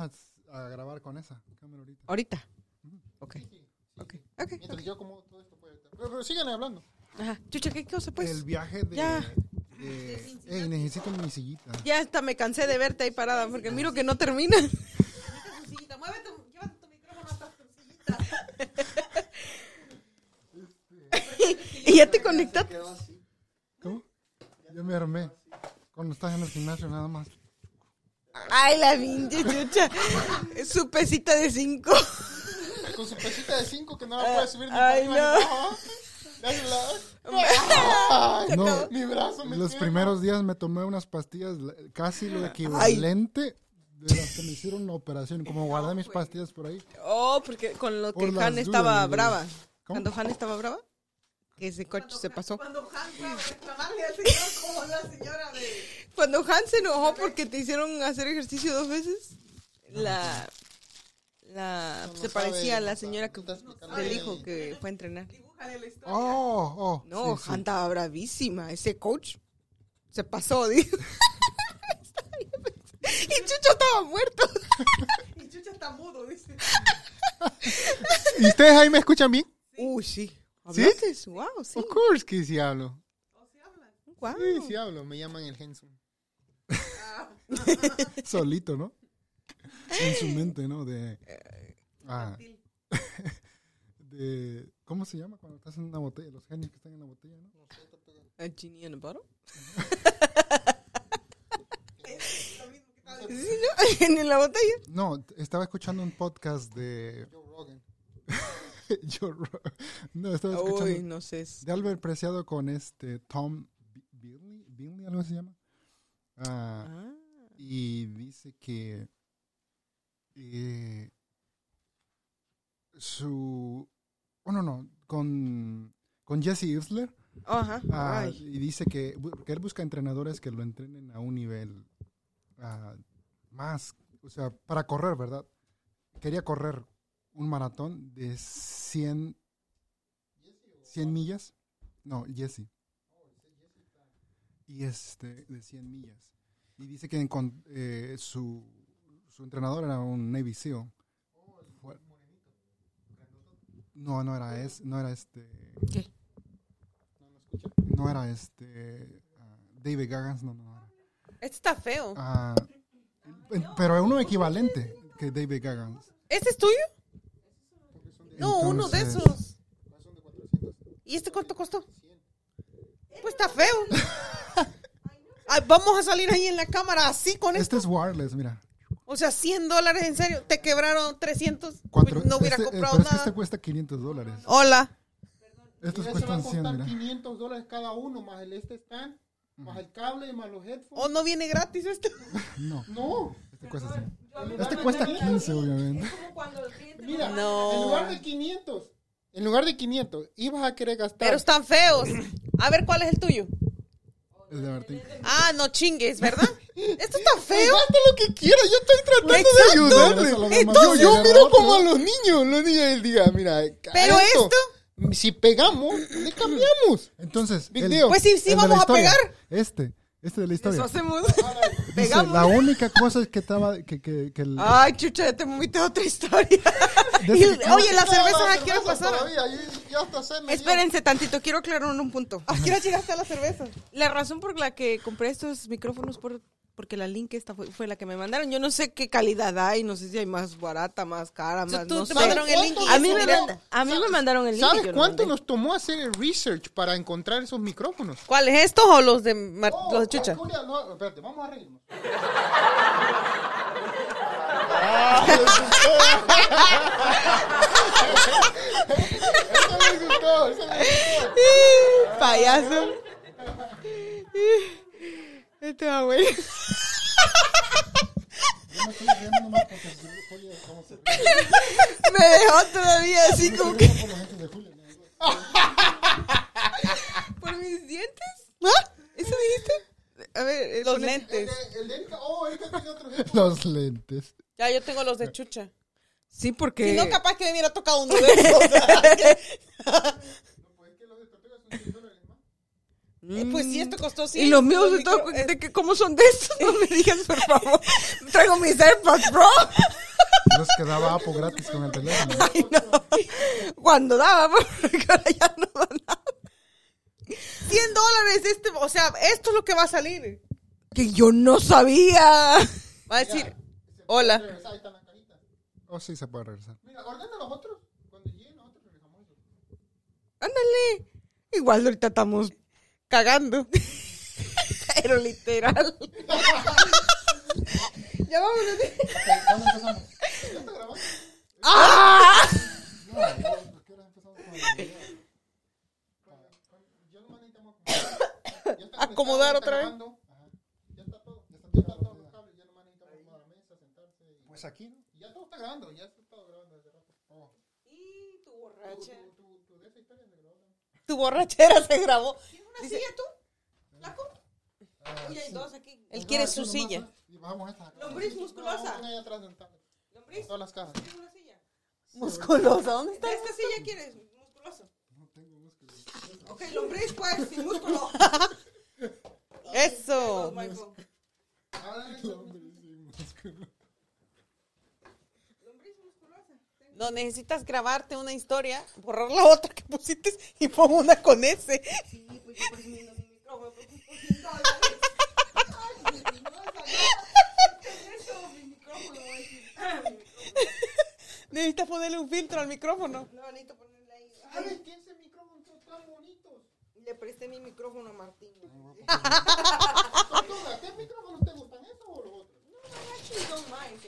a, a grabar con esa cámara ahorita. Ahorita. Ok. Ok. Ok. Mientras yo como todo esto puede estar. Pero, pero sigan hablando. Ajá. Chucha, ¿qué cosa pues? el viaje de... ya. de- Ey, necesito mi sillita. Ya hasta me cansé de verte ahí parada porque miro que no termina. Muévete, llévate tu micrófono hasta tu sillita. y ya te conectaste. ¿Cómo? Ya me armé. Cuando estás en el gimnasio nada más. Ay, la pinche chucha. Su pesita de cinco. Con su pesita de 5 que no la puede subir ni Ay, para no. Ay, No, mi brazo me los primeros días me tomé unas pastillas, la- casi lo equivalente de las que me hicieron la operación. Como guardé mis pastillas por ahí. Oh, porque con lo que Por Han estaba dudas, brava. ¿Cómo? Cuando Han estaba brava, ese coche se pasó. Cuando Han fue a reclamarle al señor como la señora de... Cuando Han se enojó porque te hicieron hacer ejercicio dos veces, la, la No, no se sabe, parecía a la señora que, del hijo que fue a entrenar. La historia. Oh, oh. No, sí, sí. Han estaba bravísima. Ese coach se pasó, dijo. y Chucho estaba muerto. Y Chucha está mudo, dice. ¿Y ustedes ahí me escuchan bien? Uy, sí. ¿Sí? ¿Hablaste? Wow, sí. Of course que sí hablo. Wow. Sí, sí hablo. Me llaman el Henson. Solito, ¿no? En su mente, ¿no? De. Ah, de. ¿Cómo se llama cuando estás en una botella? Los genios que están en la botella, ¿no? A genie in a bottle. Sí, ¿no? en la botella. No, estaba escuchando un podcast de. Joe Rogan. Ro- no, estaba escuchando. Uy, no sé. De Albert Preciado con este Tom Bi- Billy, Billy, algo se llama. Ah, Ah. y dice que eh, su. Oh, no, no, con, con Jesse Isler. Ajá. ah, y dice que, que él busca entrenadores que lo entrenen a un nivel más, o sea, para correr, ¿verdad? Quería correr un maratón de 100, 100 millas. No, Jesse. Y este, de 100 millas. Y dice que eh, su, su entrenador era un Navy SEAL. No, no era, es, no era este. ¿Qué? No era este. ah, David Gaggans, no, no. Este está feo. Ah, pero uno equivalente que David Gaggans. ¿Este es tuyo? No, uno de esos. ¿Y este cuánto costó? Pues está feo. Ay, vamos a salir ahí en la cámara así con esto. Este es wireless, mira. O sea, 100 dólares, en serio. Te quebraron 300. Cuatro- no hubiera este- eh, comprado pero es que nada. este cuesta 500 dólares. Hola. Estos Mira, se va a cuestan 100, costar mira. 500 dólares cada uno, más el este stand, más el cable y más los headphones. ¿O no viene gratis esto? No, No. Este cuesta 100. Este cuesta 15, obviamente. Como cuando el cliente... Mira, No. en lugar de 500, en lugar de 500, ibas a querer gastar. Pero están feos. A ver, ¿cuál es el tuyo? Es de Martín. Ah, no chingues, ¿verdad? Esto está feo. Gasta lo que quiera, yo estoy tratando Exacto. de ayudarle. Entonces, yo fácil, miro como a los niños, los niños del día, mira. Pero esto- si pegamos, le cambiamos. Entonces, el-. Pues sí, sí, el vamos a Pegar. Este, este de la historia. Eso hacemos. Dice, la única cosa es que estaba, que, que, que el- Ay, chucha, ya te moviste otra historia. Y- oye, las No, cervezas la cerveza sé, me dio. Espérense tantito, quiero aclarar un punto. ¿A qué hora llegaste a la cerveza? La razón por la que compré estos micrófonos por porque la link esta fue, fue la que me mandaron. Yo no sé qué calidad hay, no sé si hay más barata, más cara, más tú no te sé. mandaron el link a mí me manda- a mí me mandaron el link. ¿Sabes cuánto nos tomó hacer el research para encontrar esos micrófonos? ¿Cuáles estos o los de Mar- Oh, los de Chucha? Julia, no, espérate, vamos a reírnos. Eso me gustó, eso me gustó. Payaso. Este va bueno. Yo me estoy riendo nomás porque si Julia, ¿cómo se ríe? Me dejó todavía así como que. Por la gente de Julia, ¿no? ¿Por mis dientes? ¿Ah? ¿Eso dijiste? A ver, Los lentes. oh. Los lentes. Ya, yo tengo los de Chucha. Sí, porque. Si no, capaz que me hubiera tocado uno de esos. Eh, pues sí, esto costó 100. Y los míos, de, todo, micro- de que, ¿cómo son de estos? No me digas, por favor. Traigo mis AirPods, bro. Nos quedaba Apple gratis con el teléfono. Ay, no. Cuando daba, porque ahora ya no da nada. 100 dólares, este, o sea, esto es lo que va a salir. Que yo no sabía. Va a decir, hola. Regresar, ahí está la cajita. Oh, sí, se puede regresar. Mira, ordena los otros. Cuando lleguen nosotros regresamos eso. Ándale. Igual ahorita estamos Cagando. pero literal. Ya vámonos. ¿Cuándo empezamos? ¿Ya está grabando? ¡Ah! Acomodar. Otra vez. está grabando. Ajá. Ya está todo. Ya está todos los cables. Ya nomás necesitamos acomodar la mesa, sentarse. y- Pues aquí, ya todo está grabando. Ya está todo grabando desde rato. Y tu Tu, borracha. tu, tu, tu de esa historia se grabó también. Tu borrachera se grabó. ¿Tienes una silla tú? ¿Flaco? Ah, Uy, hay sí. dos aquí. Él Ah, quiere su silla. acá. Lombriz musculosa. No, atrás. Lombriz, Todas las cajas. ¿tienes una silla? Musculosa, ¿dónde está? ¿De esta silla quieres? Musculoso. Ok, lombriz pues, sin músculo. Eso. Michael. Ah, Lombriz musculosa. No, necesitas grabarte una historia, borrar la otra que pusiste y pon una con ese. Sí, pues yo presumiendo mi micrófono por 100 dólares. Ay, no, esa- Eso, mi micrófono, voy a decir. Mi micrófono. Necesitas ponerle un filtro al micrófono. No, necesito ponerle ahí. ¿Sabes quién ese micrófono son tan bonitos? Le presté mi micrófono a Martín. Tortuga, ¿qué micrófonos te gustan, esos o los otros? No, I actually don't mind.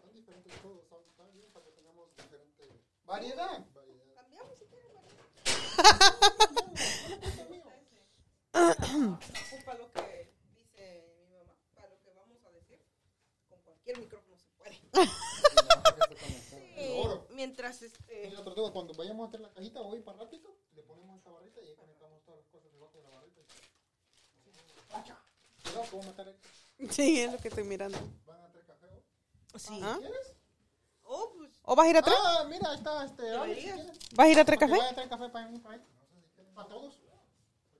Son diferentes todos, son tan bien para que tengamos diferente variedad. Mientras este. Cuando vayamos a hacer la cajita hoy para ratito, le ponemos esta barrita y ahí conectamos todas las cosas debajo de la barrita. ¡Acha! Cuidado, a matar esto. Sí, es lo que estoy mirando. ¿Van a traer café hoy? Sí. ¿Ah? ¿Quieres? Oh, pues. ¿O vas a ir a? Ah, mira, ahí está este. Si. ¿Vas a ir a traer Que café? vaya a traer café para mí, para él. ¿Para todos?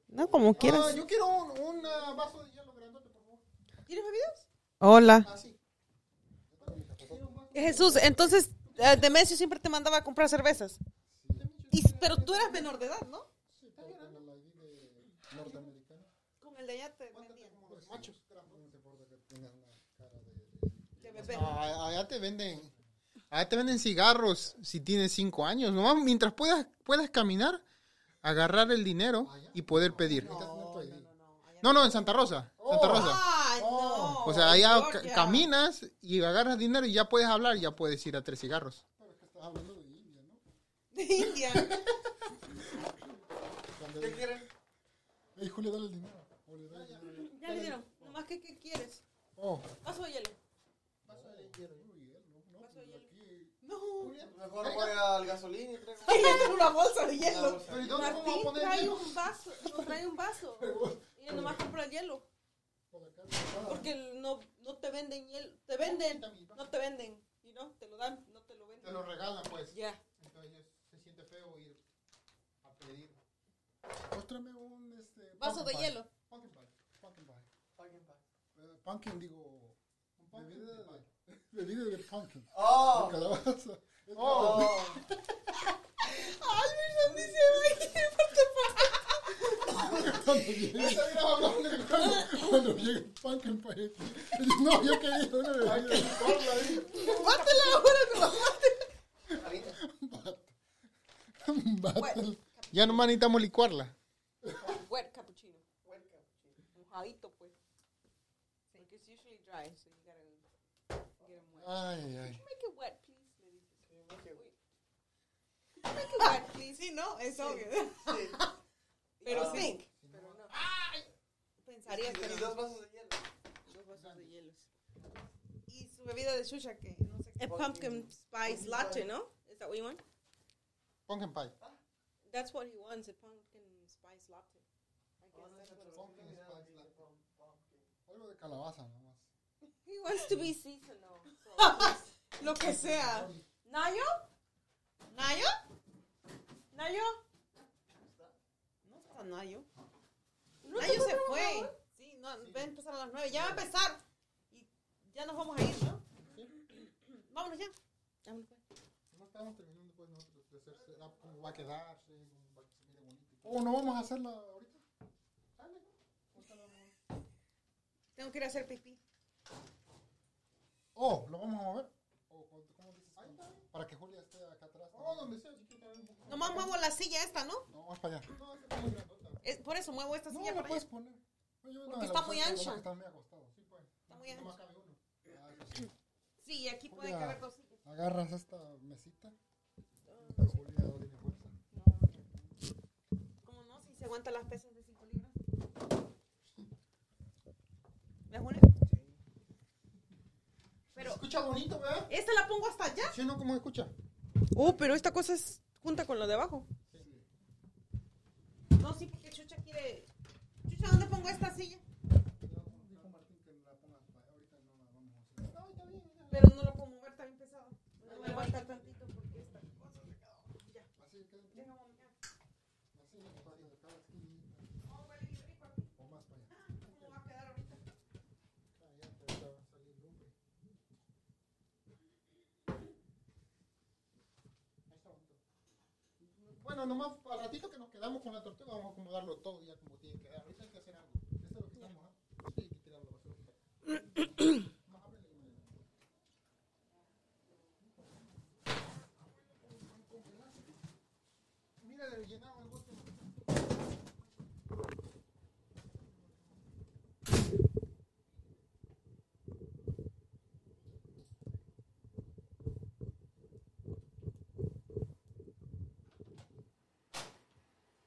No, como Ah, quieras. yo quiero un, un ah, vaso de hielo grandote, por favor. ¿Tienes bebidas? Hola. Ah, sí. Jesús, entonces, eh, Demesio siempre te mandaba a comprar cervezas. Y, pero tú eras menor de edad, ¿no? Sí, con la ID de norteamericano. Con el de allá te machos. Que bebé. Ah, allá te venden... Allá te venden cigarros si tienes cinco años. Nomás mientras puedas, puedas caminar, agarrar el dinero y poder pedir. No, no, en Santa Rosa. Santa Rosa. O sea, allá Georgia. caminas y agarras dinero y ya puedes hablar y ya puedes ir a tres cigarros. De India. ¿Qué quieren? Ey, Julio, dale el dinero. Dale. Ya le dieron. Nomás que, ¿qué quieres? Oh, Vaso de hielo. Mejor voy al gasolín y traigo Ahí le tengo una bolsa de hielo. Pero ¿y dónde vamos a Martín poner trae hielo? un vaso. No trae un vaso. Y nomás compra el hielo. Porque no, no te venden hielo. Te venden. No te venden. Y no, te lo dan. No te lo Te venden. lo regalan, pues. Ya. Entonces se siente feo ir a pedir. Póstrame un este, Vaso de pumpkin pie. hielo. Pumpkin pie. Pumpkin pie. Eh, pumpkin, digo. Bebida de, bebida de pumpkin. ¡Oh! De calabaza. ¡Oh! Cuando llegue, cuando, cuando llegue el pie. No, yo quería una bebida de Mátela ahora, no. Ya nomás necesitamos licuarla. Wet cappuccino. Mojadito, pues. Porque it's usually dry, so you gotta get them wet. Ay, ay. Make it wet, please. Le dices. Make it wet, please. Sí, no, es obvio. Pero no. Pensarías que Y dos vasos de hielo. Dos vasos de hielos. Y su bebida de chucha, que no sé qué. A pumpkin spice latte, no? Is that what you want? Pumpkin pie. That's what he wants, a pumpkin spice latte. I guess that's what it Pumpkin spice latte. Algo de calabaza, nomás. He wants to be seasonal. So. Lo que sea. Nayo? ¿Nayo? Nayo? falta Nayo. Nayo se fue. Sí, no, va a empezar a las nueve. Ya va a empezar. Y ya nos vamos a ir, ¿no? Vámonos ya. Vámonos, pues. No estamos terminando pues nosotros de hacerse, cómo va a quedarse, cómo va a que se mire bonito. Oh, no vamos a hacerla ahorita. A- Tengo que ir a hacer pipí. Oh, lo vamos a mover. Oh, ¿cómo cómo dices? Para que Julia esté acá atrás. Donde sea, si quiere un poco. Nomás muevo la silla esta, ¿no? No, más para allá. No, esta está muy grandota. Es, por eso muevo esta No, silla la para puedes allá. poner. No, yo- Porque no, está la- muy ancha. Está muy acostado. Sí, pues. Está muy Nomás ancha. cabe uno. Ah, sí. Sí, y aquí puede Julia. caber dos sillas. Agarras esta mesita. Julia no tiene fuerza. ¿Cómo no? Si se aguanta las pesas de 5 libras. ¿Ves, Julia? Pero, Se escucha bonito, ¿verdad? ¿esta la pongo hasta allá? ¿Sí no? ¿Cómo se escucha? Oh, pero esta cosa es junta con lo de abajo. No, sí, porque Chucha quiere... Chucha, ¿dónde pongo esta silla? La la a. Pero no lo puedo mover, está bien pesado. No me aguanta tantito porque esta cosa se quedó. Ya, Así que deja mami, ya. así de cada esquinita. Oh, huele bien rico aquí. O más para allá. ¿Cómo va a quedar ahorita? Ah, ya, pero ahorita va a salir lumbre. Ahí está bonito. Bueno, nomás al ratito que nos quedamos con la tortuga vamos a acomodarlo todo ya como tiene que quedar. Ahorita hay que hacer algo. Es lo que estamos ¿ah? Sí, hay que. Más ábrele y me- Mira, le llenaba el bote.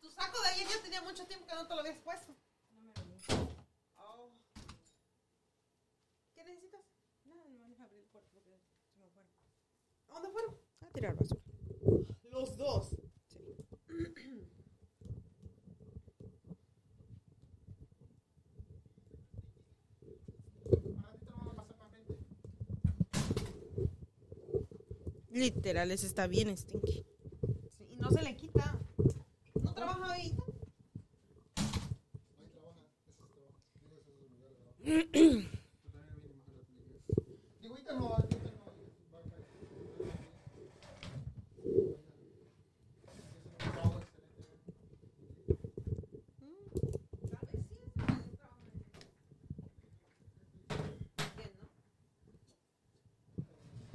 Tu saco de ayer ya tenía mucho tiempo que no te lo habías puesto. Oh. ¿Qué necesitas? No, no deja abrir el cuarto porque se me fueron. ¿A dónde fueron? A tirar basura. Los dos. Lo frente. Literal, ese está bien stinky. Sí, y no se le quita. ¿No trabaja ahí? Ahí trabaja, ese es trabajo. Digo, ese es el lugar de trabajo. Pero también viene más a la película. Digo, ahorita no, ahorita no. Va a caer. Es un trabajo excelente. Tal vez sí es el trabajo. Bien,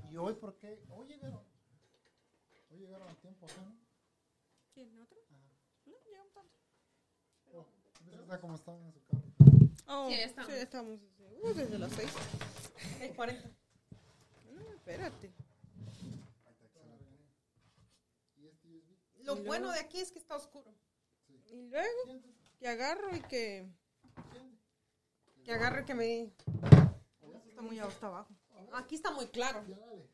¿no? ¿Y hoy por qué? Hoy llegaron. Hoy llegaron a tiempo acá, ¿no? ¿Quién? ¿Otro? No, llegamos tanto. Oh, ¿ves esa cómo estaban en su carro? Oh, Sí, ya estamos. Sí, ya estamos desde, uh, desde las seis. Es 40. No, espérate. ¿Y este? Lo Y bueno de aquí es que está oscuro. Y luego, que agarro y que... Que agarre que me... Está muy hasta abajo. Aquí está muy claro. Ya dale.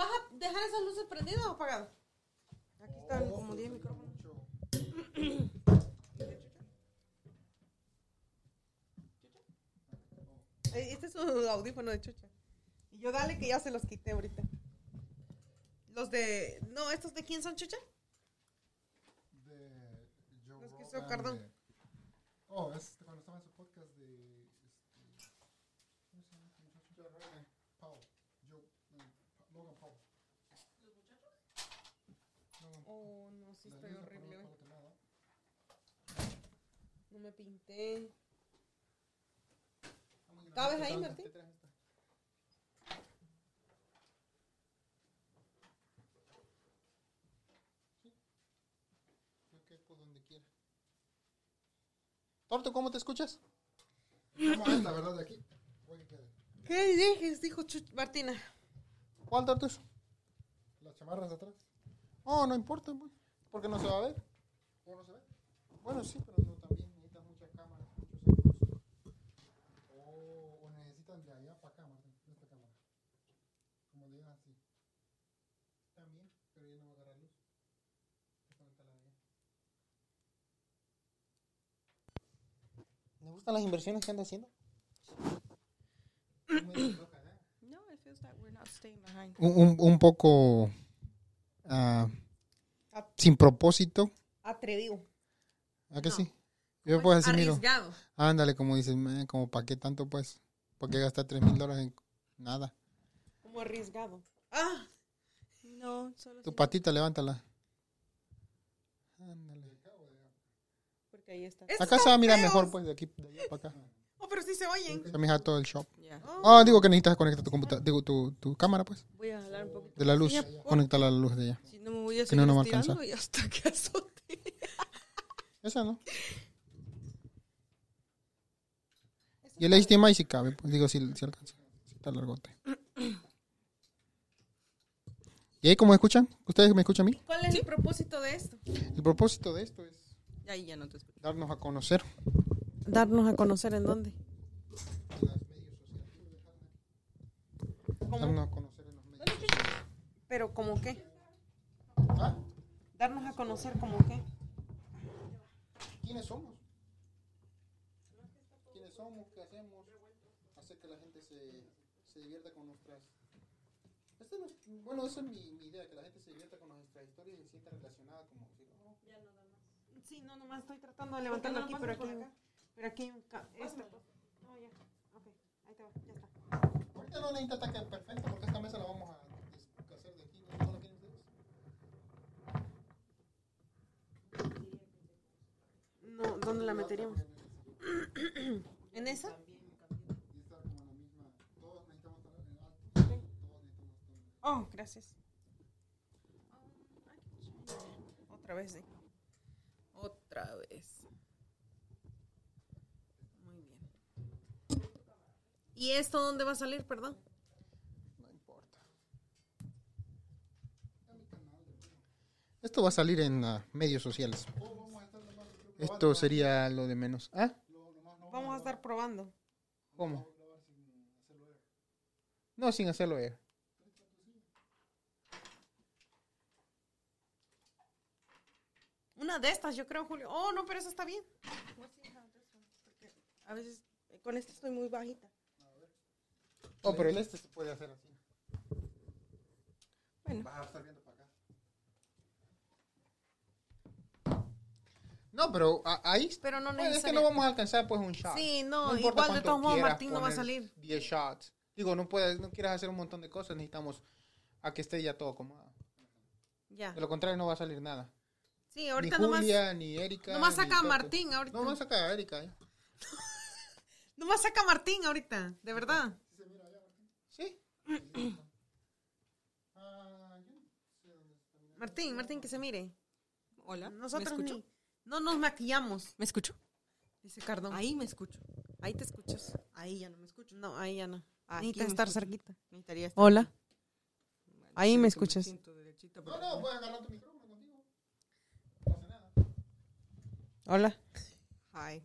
¿Vas a dejar esas luces prendidas o apagadas? Aquí están Oh, como pues 10 sí, micrófonos. Este es un audífono de chucha. Y yo dale que ya se los quité ahorita. Los de... No, ¿estos de quién son chucha? De Joe Los que hizo Cardón. de- Oh, es cuando estaba en su podcast de. Este, ¿Cómo se llama este muchacho? Joe Rogan. Paul. Joe. no, Pa- Logan Paul. Logan Paul. Oh, no, sí estoy horrible. No me pinté. ¿Cabes ahí, Martín? Sí. Yo quepo donde quiera. Torto, ¿cómo te escuchas? ¿Cómo es la verdad de aquí? ¿Qué dijes? Dijo Martina. ¿Cuál Tortus? Las chamarras de atrás. Oh, no importa, pues, porque no se va a ver. ¿O no se ve? Bueno, sí, pero no también necesitas muchas cámaras, muchos ángulos. O, o necesitan de allá para acá, de esta cámara. Como digan así. También, pero ya no va a agarrar luz. ¿Me gustan las inversiones que anda haciendo? No, it feels that we're not staying behind. un, un, un poco ah, sin propósito. Atrevido. ¿A que No. sí? Yo así miro. Arriesgado. Ándale, como dices, "Meh, como para qué tanto pues. ¿Por qué gastar tres mil dólares en nada? Como arriesgado. Ah. No, solo Tu patita, levántala. Ándale. porque ahí está. Acá se va a mirar mejor pues de aquí de allá para acá. Pero sí se oyen. Se mira todo el shop. Ah, digo que necesitas conectar tu computadora, digo tu, tu cámara pues. Voy a jalar un poquito. De la luz. Conectarla a la luz de allá. Si no me voy a Que no, no va a estirando alcanzar. y hasta que azote. Esa no. Y el HDMI si cabe, pues digo si, si alcanza. Si está largote. ¿Y ahí cómo escuchan? ¿Ustedes me escuchan a mí? ¿Cuál es el propósito de esto? El propósito de esto es Ahí ya no te escucho. darnos a conocer. Darnos a conocer en dónde. Darnos a conocer en los medios. Pero como qué? ¿Ah? Darnos a conocer como qué. ¿Quiénes somos? ¿Quiénes somos? ¿Qué hacemos? Hacer que la gente se, se divierta con nuestras... Este no es- bueno, esa es mi, mi idea, que la gente se divierta con nuestras historias y se sienta relacionada como si... ¿no? Sí, no, nomás estoy tratando de levantarlo aquí, pero aquí, pero aquí hay un... ca-. No, ya. Ok, ahí te va, ya está. Ahorita no necesita ataque perfecto porque esta mesa la vamos a deshacer de aquí. ¿No, ¿No la quieren ustedes? No, ¿dónde la meteríamos? ¿En esa? Oh, gracias. Otra vez, sí. Otra vez. Muy bien. ¿Y esto dónde va a salir, perdón? No importa. Esto va a salir en ah, medios sociales. Esto sería lo de menos. ¿Ah? Vamos a estar probando. ¿Cómo? No, sin hacerlo ella. Una de estas, yo creo, Julio. Oh, no, pero esa está bien. A veces eh, con esta estoy muy bajita. Oh, pero el este se puede hacer así. Bueno. Vas a estar viendo para acá. No, pero a- ahí. Pero no Bueno, es que no vamos a alcanzar pues un shot. Sí, no, importa igual de todos modos Martín no va a salir. 10 shots. Digo, no puedes, no quieras hacer un montón de cosas, necesitamos a que esté ya todo acomodado. Ya. De lo contrario no va a salir nada. Sí, ahorita ni nomás, Julia, ni Erika. nomás saca a. Martín ahorita. No, nomás saca a Erika. ¿eh? Nomás saca a Martín ahorita, de verdad. Sí. Ah, yo no sé dónde está. Martín, Martín, que se mire. Hola. Nosotros ¿Me escucho? ni- no nos maquillamos, ¿Me escucho? dice Cardón. Ahí me escucho. Ahí te escuchas. Ahí ya no me escucho. No, ahí ya no. Aquí me estar escucho. cerquita. Necesitaría estar Hola. Bueno, Ahí me escuchas. No, no, puedes agarrar tu micrófono contigo. No pasa nada. Hola. Hi.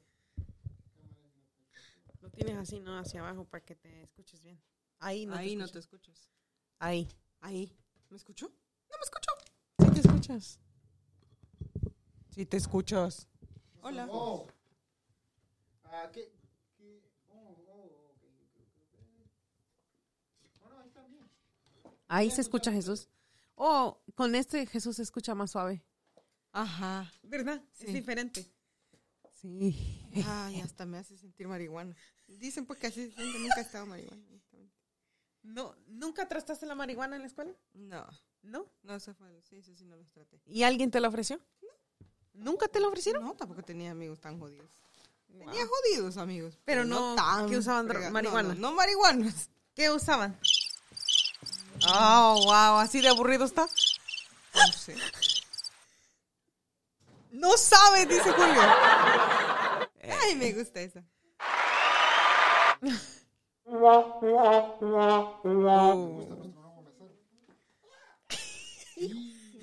Lo tienes así, ¿no? Hacia abajo para que te escuches bien. Ahí no Ahí te no te escuchas. Ahí. Ahí. ¿Me escucho? No me escucho. Sí te escuchas. Sí te escuchas. Hola. Oh. Ah, ¿qué? qué? Oh, oh, ok, ok, ok. No, no, ahí está bien. Ahí se escucha Jesús. Oh, con este Jesús se escucha más suave. Ajá. ¿Verdad? Sí. Es diferente. Sí. Ay, hasta me hace sentir marihuana. Dicen pues que así. Nunca he estado marihuana. No, ¿Nunca trataste la marihuana en la escuela? No. ¿No? No, eso fue. Sí, eso sí no los traté. ¿Y alguien te la ofreció? ¿Nunca te la ofrecieron? No, tampoco tenía amigos tan jodidos. Tenía jodidos amigos. Pero no que usaban dro- frega- marihuana. No, no, no marihuanas. ¿Qué usaban? Oh, wow, así de aburrido está. No sé. No sabe, dice Julio. Ay, me gusta esa.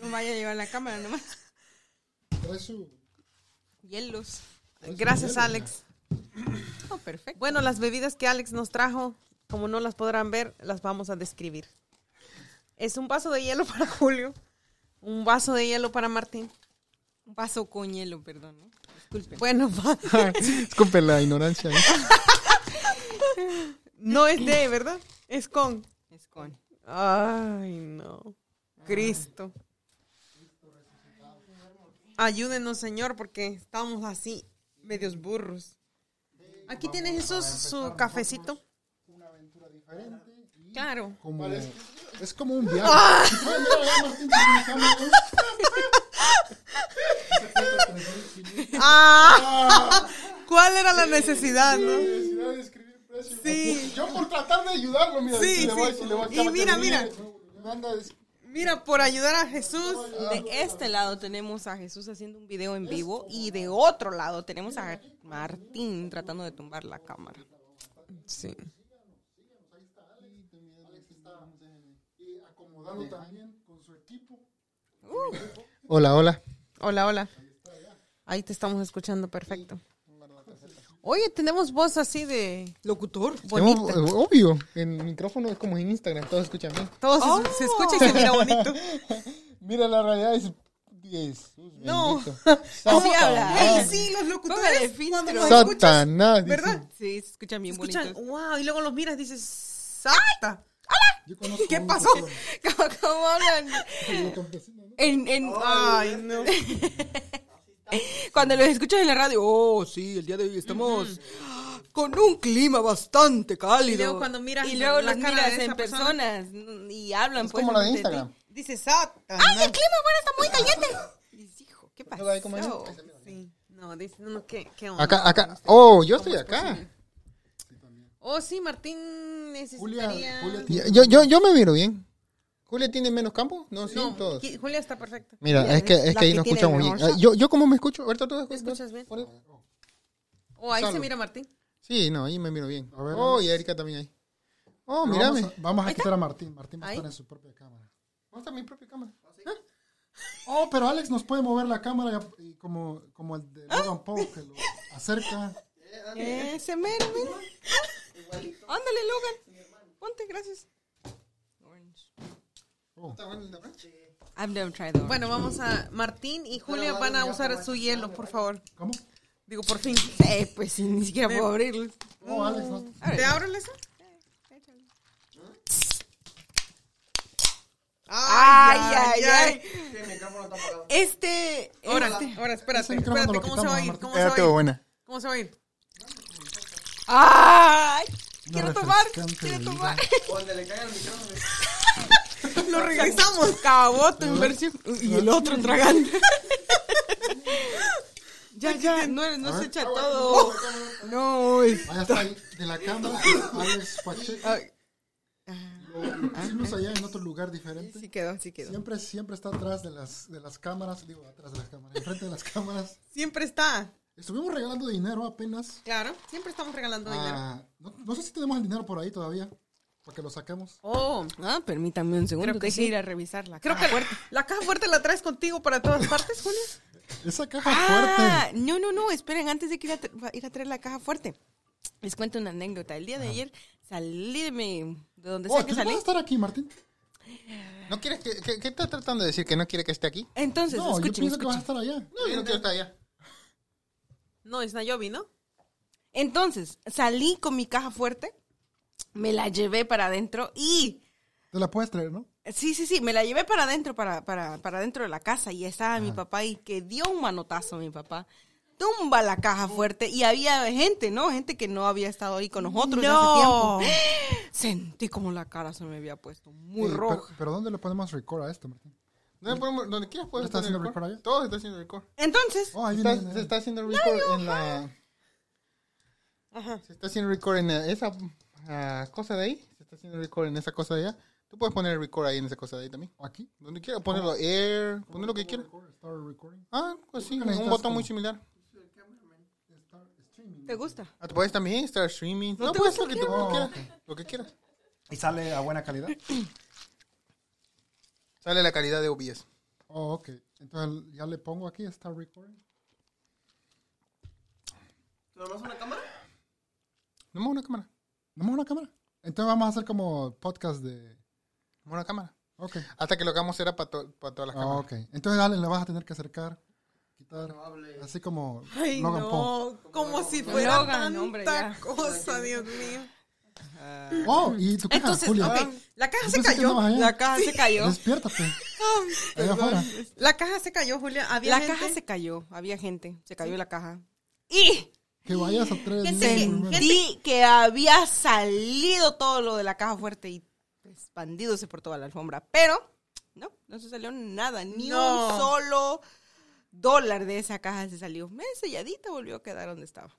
No vaya a llevar la cámara nomás. Trae su... Hielos. Gracias, Alex. Oh, perfecto. Bueno, las bebidas que Alex nos trajo, como no las podrán ver, las vamos a describir. Es un vaso de hielo para Julio, un vaso de hielo para Martín. Un vaso con hielo, perdón. ¿eh? Disculpen. Bueno, va- Disculpe la ignorancia. ¿eh? No es de, ¿verdad? Es con. Es con. Ay, no. Cristo. Ayúdenos, Señor, porque estamos así Medios burros. Aquí tiene Jesús su cafecito. Una aventura diferente. y Claro. Como, es como un viaje. Ah. Si pueden ver allá, Martín, tiene mi cámara, ¿no? Ese cuesta 3,500. ¡Ah! ¿Cuál era la necesidad, no? Sí. Yo por tratar de ayudarlo, mira. Sí, si le voy, sí. si le voy, Y mira, mira. Mira, por ayudar a Jesús. De este lado tenemos a Jesús haciendo un video en vivo y de otro lado tenemos a Martín tratando de tumbar la cámara. Sí. y acomodando también con su equipo. Hola, hola. Hola, hola. Ahí te estamos escuchando perfecto. Oye, tenemos voz así de Locutor. bonita. Tenemos, eh, obvio, en micrófono es como en Instagram, todos escuchan bien. Todo se, Oh. se escucha y se mira bonito. Mira, la realidad es... Jesús No. ¿Cómo Satanás. habla? Sí, los locutores. Cuando los Satanás. dice. ¿verdad? Sí, se escuchan bien bonitos. wow, y luego los miras y dices, ¡Sata! Conozco ¿Qué pasó? ¿Cómo, cómo hablan? En, en, Ay, no. cuando los escuchas en la radio, oh, sí, el día de hoy estamos con un clima bastante cálido. Y luego cuando miras y luego la los cara miras de esa en persona. personas mm, y hablan Es pues como la de. Instagram. Dice Sata. ¡Ay, el clima ahora está muy caliente! Y dices, hijo, ¿qué pasó? Sí. No, dice, no, ¿qué, qué onda? Acá, acá. Oh, yo estoy acá. Oh, sí, Martín necesitaría... Julia, Julia yo, yo, yo me miro bien. ¿Julia tiene menos campo? No, sí, No, todos. Julia está perfecta. Mira, es que, es que ahí que no escuchamos el bien. Ah, Yo, yo cómo me escucho. Ahorita tú ¿Te escuchas bien? Por ahí. Oh, ahí se Salud. mira Martín. Sí, no, ahí me miro bien. A ver, oh, vamos. y Erika también ahí. Oh, Pero mírame. Vamos a, vamos a quitar a Martín. Martín va a estar en su propia cámara. ¿Dónde está mi propia cámara? Oh, pero Alex nos puede mover la cámara y, y como, como el de Logan Paul que lo acerca. Ese mero, mira. Ándale, Logan. Ponte, gracias. ¿Está bueno el de acá? I've never tried that. Bueno, vamos a... Martín y Julia van a usar su hielo, por favor. ¿Cómo? Digo, por fin. Sí, pues sí, ni siquiera puedo abrirlo. Oh, Alex, no. ¿Te abro eso? Ay, ay, ay. El. Este. Ahora, este- ahora, espérate, espérate, ¿cómo se va a ir? ¿Cómo se va a ir? buena. ¿Cómo se va a ir? ¡Ay! Quiero tomar, quiero tomar. Donde le caiga el micrófono. Lo regresamos. Acabó tu inversión. Y el otro tragando. ya, ya, no, no se echa todo. No, es. Allá está de la cámara, Alex Pacheco. Ay, Lo, lo pusimos allá en otro lugar diferente. sí quedó, sí quedó. Siempre, siempre está atrás de las, de las cámaras, digo, atrás de las cámaras, enfrente de las cámaras. Siempre está. Estuvimos regalando dinero apenas. Claro, siempre estamos regalando dinero. Ah, no, no sé si tenemos el dinero por ahí todavía, para que lo saquemos. Oh, Ah, permítame un segundo. Creo que sí. ir a revisarla. creo que la caja fuerte la traes contigo para todas partes, Julia. Esa caja Ah, fuerte. no, no, no, esperen, antes de que ir a, tra- ir a traer la caja fuerte. Les cuento una anécdota. El día de ayer salí de mi... ¿De donde Oh, sea que ¿tú vas salí? a estar aquí, Martín? ¿No quieres que, que- ¿Qué está tratando de decir? ¿Que no quiere que esté aquí? Entonces, No, yo escuchen, pienso que vas a estar allá. No, yo no quiero estar allá. No, es Nayobi, ¿no? Entonces, salí con mi caja fuerte, me la llevé para adentro y... Te la puedes traer, ¿no? Sí, sí, sí, me la llevé para adentro, para, para, para adentro de la casa y estaba mi papá ahí, que dio un manotazo mi papá. Tumba la caja fuerte y había gente, ¿no? Gente que no había estado ahí con nosotros No. hace tiempo. Sentí como la cara se me había puesto muy Sí, roja. Pero, pero ¿dónde le ponemos record a esto, Martín? ¿Dónde, podemos- donde quieras puedes ¿Está haciendo record. record allá? Todo está haciendo record. Entonces, Oh, ahí Está- viene. se está haciendo record en la... Ajá. Se está haciendo record en la- esa ah, cosa de ahí. Se está haciendo record en esa cosa de allá. Tú puedes poner record ahí en esa cosa de ahí también. Aquí. Donde quieras, ponerlo air, poner lo que quieras. Start recording. Ah, pues sí, un botón como- muy similar. ¿te gusta? Ah, tú puedes también estar streaming. No, te puedes lo que tú Oh, quieras. ok. Lo que quieras. ¿Y sale a buena calidad? Sale la calidad de OBS. Oh, ok. Entonces ya le pongo aquí, start recording. ¿Nomás una cámara? No me una cámara. ¿Damos una cámara? Entonces vamos a hacer como podcast de... No una cámara. Ok. Hasta que lo hagamos era para todas las Ah, cámaras. ok. Entonces Ale le vas a tener que acercar, quitar, así como Ay, Logan Paul. no, como si fuera Logan, tanta hombre, ya. cosa, Dios mío. Oh, y tu caja, Entonces, Julia. ok, la caja se cayó. La caja se cayó. Despiértate. Allá afuera. La caja se cayó, Julia. Había La gente- caja se cayó, había gente, se cayó la caja. Y Que vayas a tres sentí que había salido todo lo de la caja fuerte y expandidose por toda la alfombra. Pero no, no se salió nada, ni No. un solo dólar de esa caja se salió. Me selladita volvió a quedar donde estaba.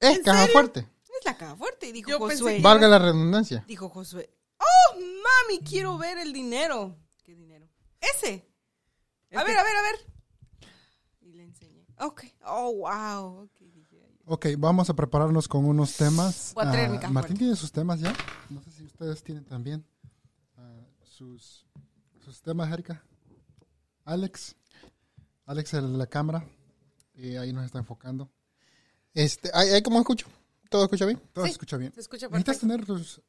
Es caja fuerte. Es la caja fuerte, dijo Yo Josué. Valga la redundancia. Dijo Josué. Oh, mami, quiero ver el dinero. ¿Qué dinero? Ese. A ver, a ver, a ver. Y le enseñé. Ok. Oh, wow. Ok, vamos a prepararnos con unos temas. Voy a traer Ah, mi Martín tiene sus temas ya. No sé si ustedes tienen también ah, sus, sus temas, Erika. Alex. Alex, el de la cámara. Y ahí nos está enfocando. Este, ¿ahí, ahí cómo escucho? ¿Todo escucha bien? Todo Sí. se escucha bien. Se escucha Necesitas tener tus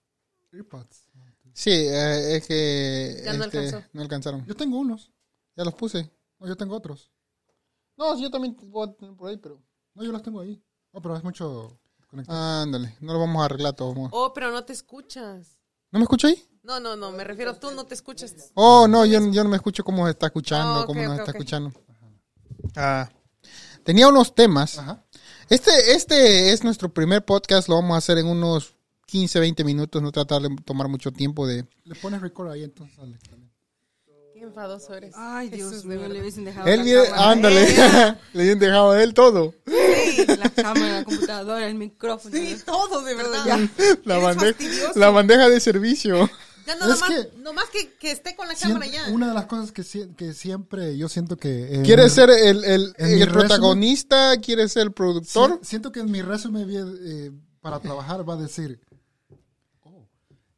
earpods. Sí, eh, es que Ya no este, alcanzó. no alcanzaron. Yo tengo unos. Ya los puse. No, yo tengo otros. No, sí, yo también voy a tener por ahí, pero... No, yo los tengo ahí. No, pero es mucho conectado. Ándale, no lo vamos a arreglar modos. Oh, pero no te escuchas. ¿No me escucha ahí? No, no, no, me refiero, tú no te escuchas. Oh, no, yo, yo no me escucho cómo se está escuchando, Ah, ok, cómo nos ok, está ok. escuchando. Ah, tenía unos temas. Ajá. Este, este es nuestro primer podcast, lo vamos a hacer en unos 15, 20 minutos, no tratar de tomar mucho tiempo de... Le pones record ahí entonces, Alex. también. Qué enfadoso eres. Ay, Dios Jesús, mío, le hubiesen dejado Él la cámara. ándale, le habían dejado a él todo. Sí, la cámara, la computadora, el micrófono. Sí, todo, de verdad. ya. La, bandeja, la bandeja de servicio. Ya nada Es más, que- nomás que, que esté con la cámara ya. Una de las cosas que, que siempre yo siento que... eh, ¿Quiere mi- ser el, el, el protagonista? ¿Quiere ser el productor? si- siento que en mi resumen eh, para trabajar va a decir...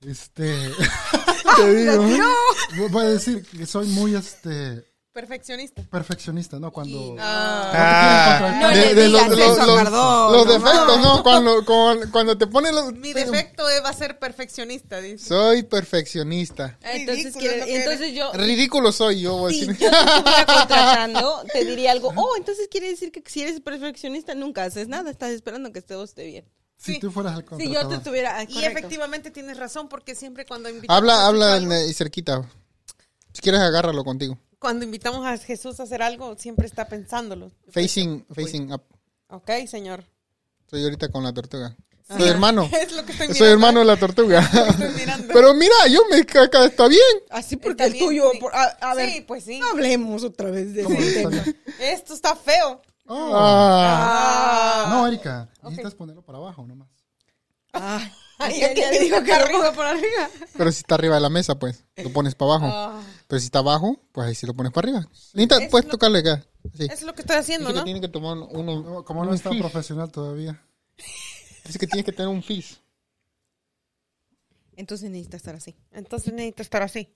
este... Te digo. voy a decir que soy muy este Perfeccionista. perfeccionista, ¿no? Cuando... Ah, No de- le de digas los, eso los- a los- Cardón, los no defectos, ¿no? Cuando, cuando te ponen los... Mi defecto es- va a ser perfeccionista, dice. Soy perfeccionista. Entonces, Ridículo entonces yo, Ridículo soy yo, voy a si yo decir. te contratando, te diría algo. Oh, entonces quiere decir que si eres perfeccionista nunca haces nada, estás esperando que todo esté bien. Si sí. tú fueras el Si yo te contratador. estuviera... ah, Y correcto. efectivamente tienes razón, porque siempre cuando invitamos Habla, a habla algo- y cerquita. Si quieres, agárralo contigo. cuando invitamos a Jesús a hacer algo, siempre está pensándolo. Facing, facing up. Ok, señor. Soy ahorita con la tortuga. Soy hermano. Es lo que estoy mirando. Soy hermano de la tortuga. Estoy. Pero mira, yo me acá está bien. Así porque el tuyo, por- a, a ver, Sí, pues sí. no hablemos otra vez de ese Está tema. bien. Esto está feo. Oh. Ah. No, Erika, necesitas ponerlo para abajo nomás. Ay, Ay, ya, dijo dijo que arriba. ponga por arriba. Pero si está arriba de la mesa, pues lo pones para abajo. Ah, Pero si está abajo, pues ahí sí lo pones para arriba. Necesitas, Es puedes lo- tocarle acá. Sí. es lo que estoy haciendo, que ¿no? tiene que tomar uno. No, como no es tan profesional todavía. Dice que tienes que tener un fizz. Entonces necesita estar así. Entonces necesito estar así.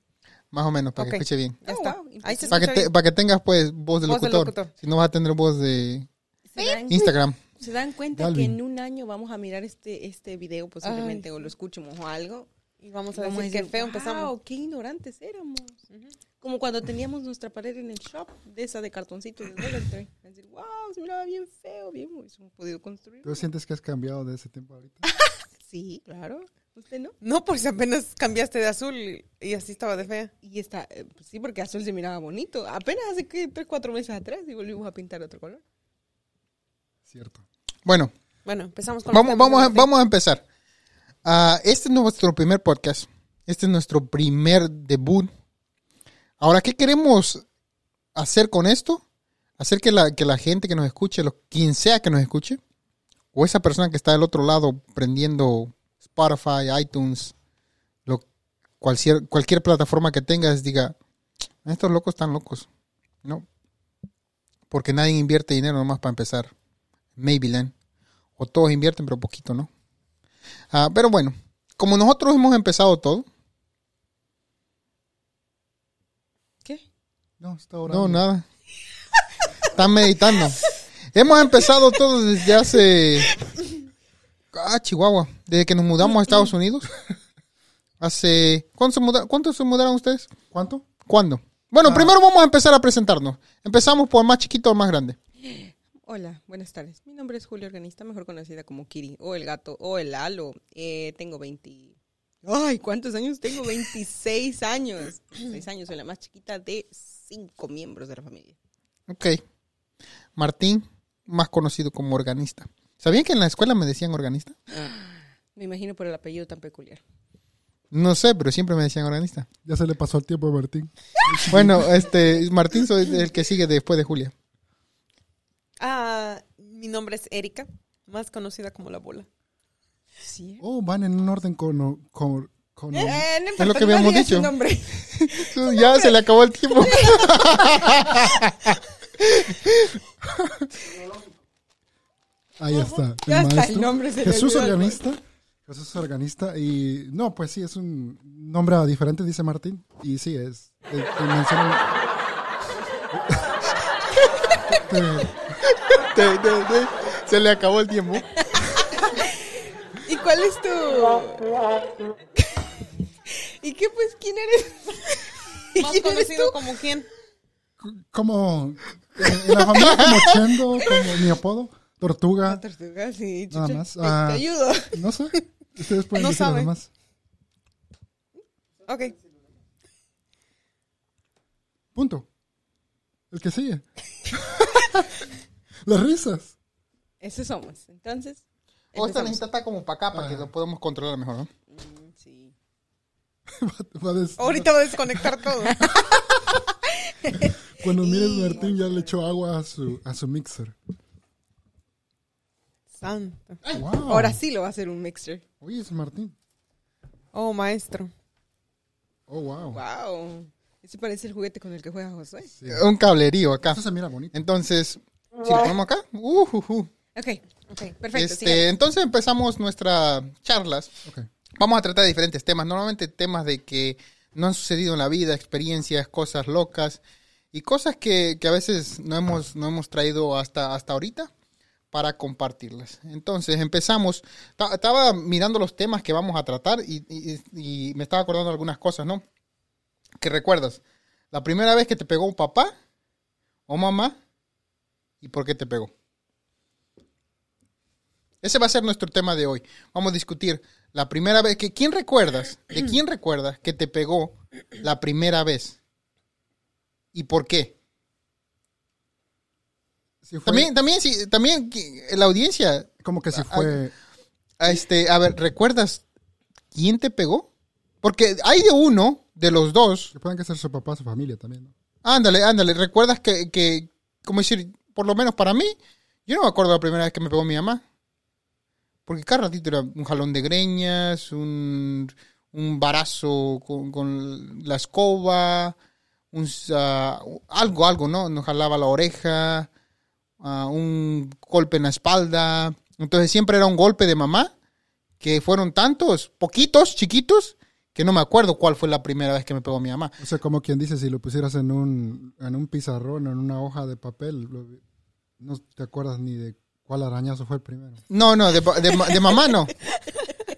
Más o menos, para Ok. que escuche bien. Ya Oh, está. wow, Ahí se Para que, te- bien. para que tengas, pues, voz de Voz locutor. locutor. Si no vas a tener voz de ¿Se dan, Instagram. se dan cuenta que en un año vamos a mirar este, este video posiblemente o lo escuchemos o algo? Y vamos a Vamos decir que feo "Wow, empezamos. qué ignorantes éramos. Como cuando teníamos nuestra pared en el shop, de esa de cartoncitos de Dollar Tree. Decir, wow, se miraba bien feo, bien, hubiésemos podido construir. ¿Tú sientes que has cambiado de ese tiempo ahorita? Sí, claro. ¿Usted no? No, pues apenas cambiaste de azul y, y así estaba de fea. Y está, eh, pues sí, porque azul se miraba bonito. Apenas hace que tres, cuatro meses atrás y volvimos a pintar otro color. Cierto. Bueno, Bueno, empezamos con los vamos, vamos, a, vamos a empezar. Ah, este es nuestro primer podcast. Este es nuestro primer debut. Ahora, ¿qué queremos hacer con esto? Hacer que la, que la gente que nos escuche, lo- quien sea que nos escuche, o esa persona que está del otro lado prendiendo Spotify, iTunes, lo, cualquier, cualquier plataforma que tengas, diga, estos locos están locos. No. Porque nadie invierte dinero nomás para empezar. Maybe O todos invierten, pero poquito, ¿no? Ah, pero bueno, como nosotros hemos empezado todo, ¿Qué? No, está orando. no, nada. Están meditando. hemos empezado todo desde hace. Ah, Chihuahua. Desde que nos mudamos a Estados Unidos. Hace. ¿Cuánto se, muda- cuánto se mudaron ustedes? ¿Cuánto? ¿Cuándo? Bueno, Ah. primero vamos a empezar a presentarnos. Empezamos por el más chiquito al más grande. Hola, buenas tardes. Mi nombre es Julia Organista, mejor conocida como Kiri, o el gato, o el halo. Eh, tengo 20... Ay, ¿cuántos años tengo? 26 años. 6 años, soy la más chiquita de cinco miembros de la familia. Ok. Martín, más conocido como organista. ¿Sabían que en la escuela me decían organista? Me imagino por el apellido tan peculiar. No sé, pero siempre me decían organista. Ya se le pasó el tiempo a Martín. Bueno, este Martín soy el que sigue después de Julia. Ah, mi nombre es Erika, más conocida como la bola. Sí. Oh, van en un orden con... con, con- Eh, no importa, lo que habíamos dicho. nombre. Ya se le acabó el tiempo. Ahí está. Ya el maestro. el nombre se Jesús organista. Jesús organista. Y no, pues sí, es un nombre diferente, dice Martín. Y sí, es. te- te mencionan- Te- Te- te- te- Se le acabó el tiempo. ¿Y cuál es tu...? ¿Y qué pues? ¿Quién eres? Más ¿Quién eres conocido tú? como quién? como eh, en la familia como Chendo, como mi apodo, Tortuga, Tortuga, sí, Nada chucha. más. Te- Ah. Te ayudo. no sé, ustedes pueden No decir sabe. además. Ok. Punto. El que sigue. Las risas. Esos somos. Entonces, O esta necesita estar como para acá para que Ah. lo podamos controlar mejor, ¿no? Mm, Sí. Va a des- Ahorita va a desconectar todo. Cuando mires Martín ya le echó agua a su, a su mixer. Santo. Wow. Ahora sí lo va a hacer un mixer. Oye, es Martín. Oh, maestro. Oh, wow. Wow. Ese parece el juguete con el que juega José. Sí. Un cablerío acá. Eso se mira bonito. Entonces, si lo ponemos acá, uh, uh, uh. Ok, ok, perfecto. Este, entonces empezamos nuestras charlas. Ok. Vamos a tratar de diferentes temas. Normalmente temas de que no han sucedido en la vida, experiencias, cosas locas y cosas que, que a veces no hemos, no hemos traído hasta, hasta ahorita para compartirlas. Entonces empezamos. Ta- Estaba mirando los temas que vamos a tratar y, me estaba acordando algunas cosas, ¿no? Que recuerdas. La primera vez que te pegó un papá o mamá y por qué te pegó. Ese va a ser nuestro tema de hoy. Vamos a discutir la primera vez que quién recuerdas, de quién recuerdas que te pegó la primera vez y por qué. Fue, También, también, sí, también la audiencia, como que si fue... a este, a ver, ¿recuerdas quién te pegó? Porque hay de uno, de los dos. Que pueden que ser su papá, su familia también, ¿no? Ándale, ándale. ¿Recuerdas que, que, como decir, por lo menos para mí, yo no me acuerdo la primera vez que me pegó mi mamá? Porque cada ratito era un jalón de greñas, un, un barazo con, con la escoba, un, ah, algo, algo, ¿no? Nos jalaba la oreja, un golpe en la espalda. Entonces siempre era un golpe de mamá, que fueron tantos, poquitos, chiquitos, que no me acuerdo cuál fue la primera vez que me pegó mi mamá. O sea, como quien dice, si lo pusieras en un, en un pizarrón, en una hoja de papel, lo- no te acuerdas ni de cuál arañazo fue el primero. No, no, de, de de mamá no.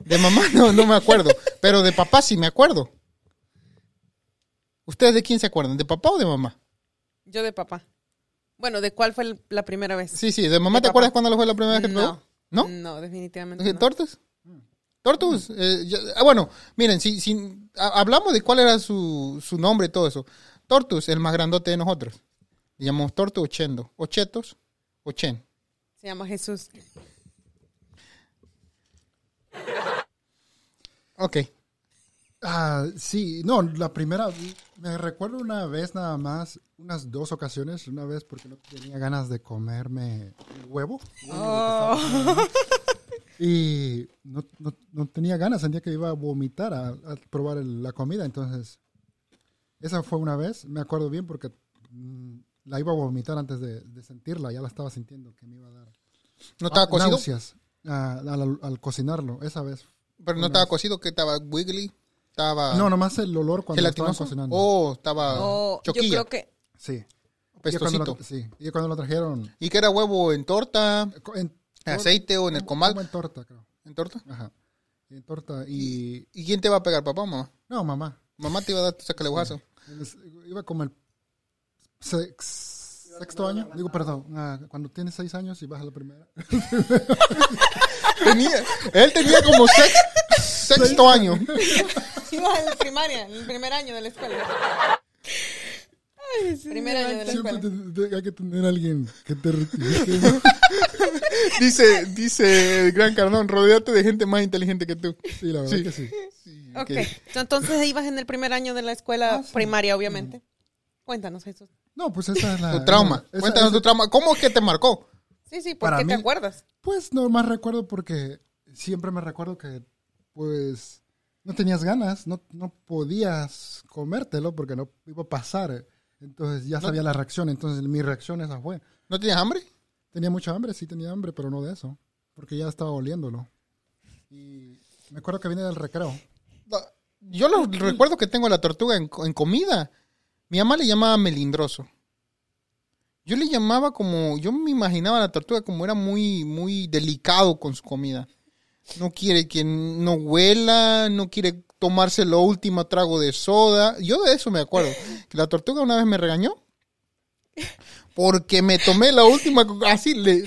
De mamá no, no me acuerdo. Pero de papá sí me acuerdo. ¿Ustedes de quién se acuerdan? ¿De papá o de mamá? Yo de papá. Bueno, ¿de cuál fue el- la primera vez? Sí, sí, de mamá. ¿Te papá. acuerdas cuándo fue la primera vez que No. ¿No? No, definitivamente ¿De no. ¿Tortus? ¿Tortus? Eh, ya- ah, bueno, miren, si, si ha- hablamos de cuál era su, su nombre y todo eso. Tortus, el más grandote de nosotros. Le llamamos Tortus o Chendo. O Chetos o Chen. Se llama Jesús. Ok. Ah, sí, no, la primera, me recuerdo una vez nada más, unas dos ocasiones, una vez porque no tenía ganas de comerme huevo. Y no, no, no tenía ganas, sentía que iba a vomitar a, a probar el- la comida, entonces esa fue una vez, me acuerdo bien porque mm, la iba a vomitar antes de, de sentirla, ya la estaba sintiendo que me iba a dar. ¿No estaba Ah, cocido? náuseas, ah, al, al cocinarlo, esa vez. Pero no estaba cocido, que estaba wiggly. Estaba No, nomás el olor cuando lo estaban cocinando. Oh, estaba Oh, yo choquilla. creo que Sí. Y cuando pestosito. lo- sí, y cuando lo trajeron ¿Y que era huevo en torta, en en aceite o en el comal? en torta, creo. ¿En torta? Ajá. En torta y ¿Y quién te va a pegar, papá o mamá? no, mamá. Mamá te iba a dar tu sacaleguazo. Es- Iba como el sex- sexto año. Digo, perdón, ah, cuando tienes seis años y vas a la primera. Tenía, él tenía como sex- sexto año. Ibas en la primaria, en el primer año de la escuela. Primer año de la Siempre escuela. te- te- hay que tener a alguien que te. Dice, dice el gran Cardón, rodeate de gente más inteligente que tú. Sí, la verdad Sí. que sí. Ok. Ok. Entonces ibas en el primer año de la escuela Ah, sí. primaria, obviamente. Cuéntanos, Jesús. No, pues esa es la... Tu trauma. esa- Cuéntanos esa- tu trauma. ¿Cómo es que te marcó? Sí, sí, ¿por Para qué te acuerdas? Pues no más recuerdo porque siempre me recuerdo que pues no tenías ganas, no, no podías comértelo porque no iba a pasar. Entonces ya No- sabía la reacción, entonces mi reacción esa fue. ¿No tenías hambre? Tenía mucha hambre, sí tenía hambre, pero no de eso, porque ya estaba oliéndolo. Y me acuerdo que vine del recreo. Yo lo recuerdo que tengo la tortuga en, en comida. Mi mamá le llamaba melindroso. Yo le llamaba como, yo me imaginaba a la tortuga como era muy, muy delicado con su comida. No quiere que no huela, no quiere tomarse lo último trago de soda. Yo de eso me acuerdo. Que la tortuga una vez me regañó porque me tomé la última, así, le-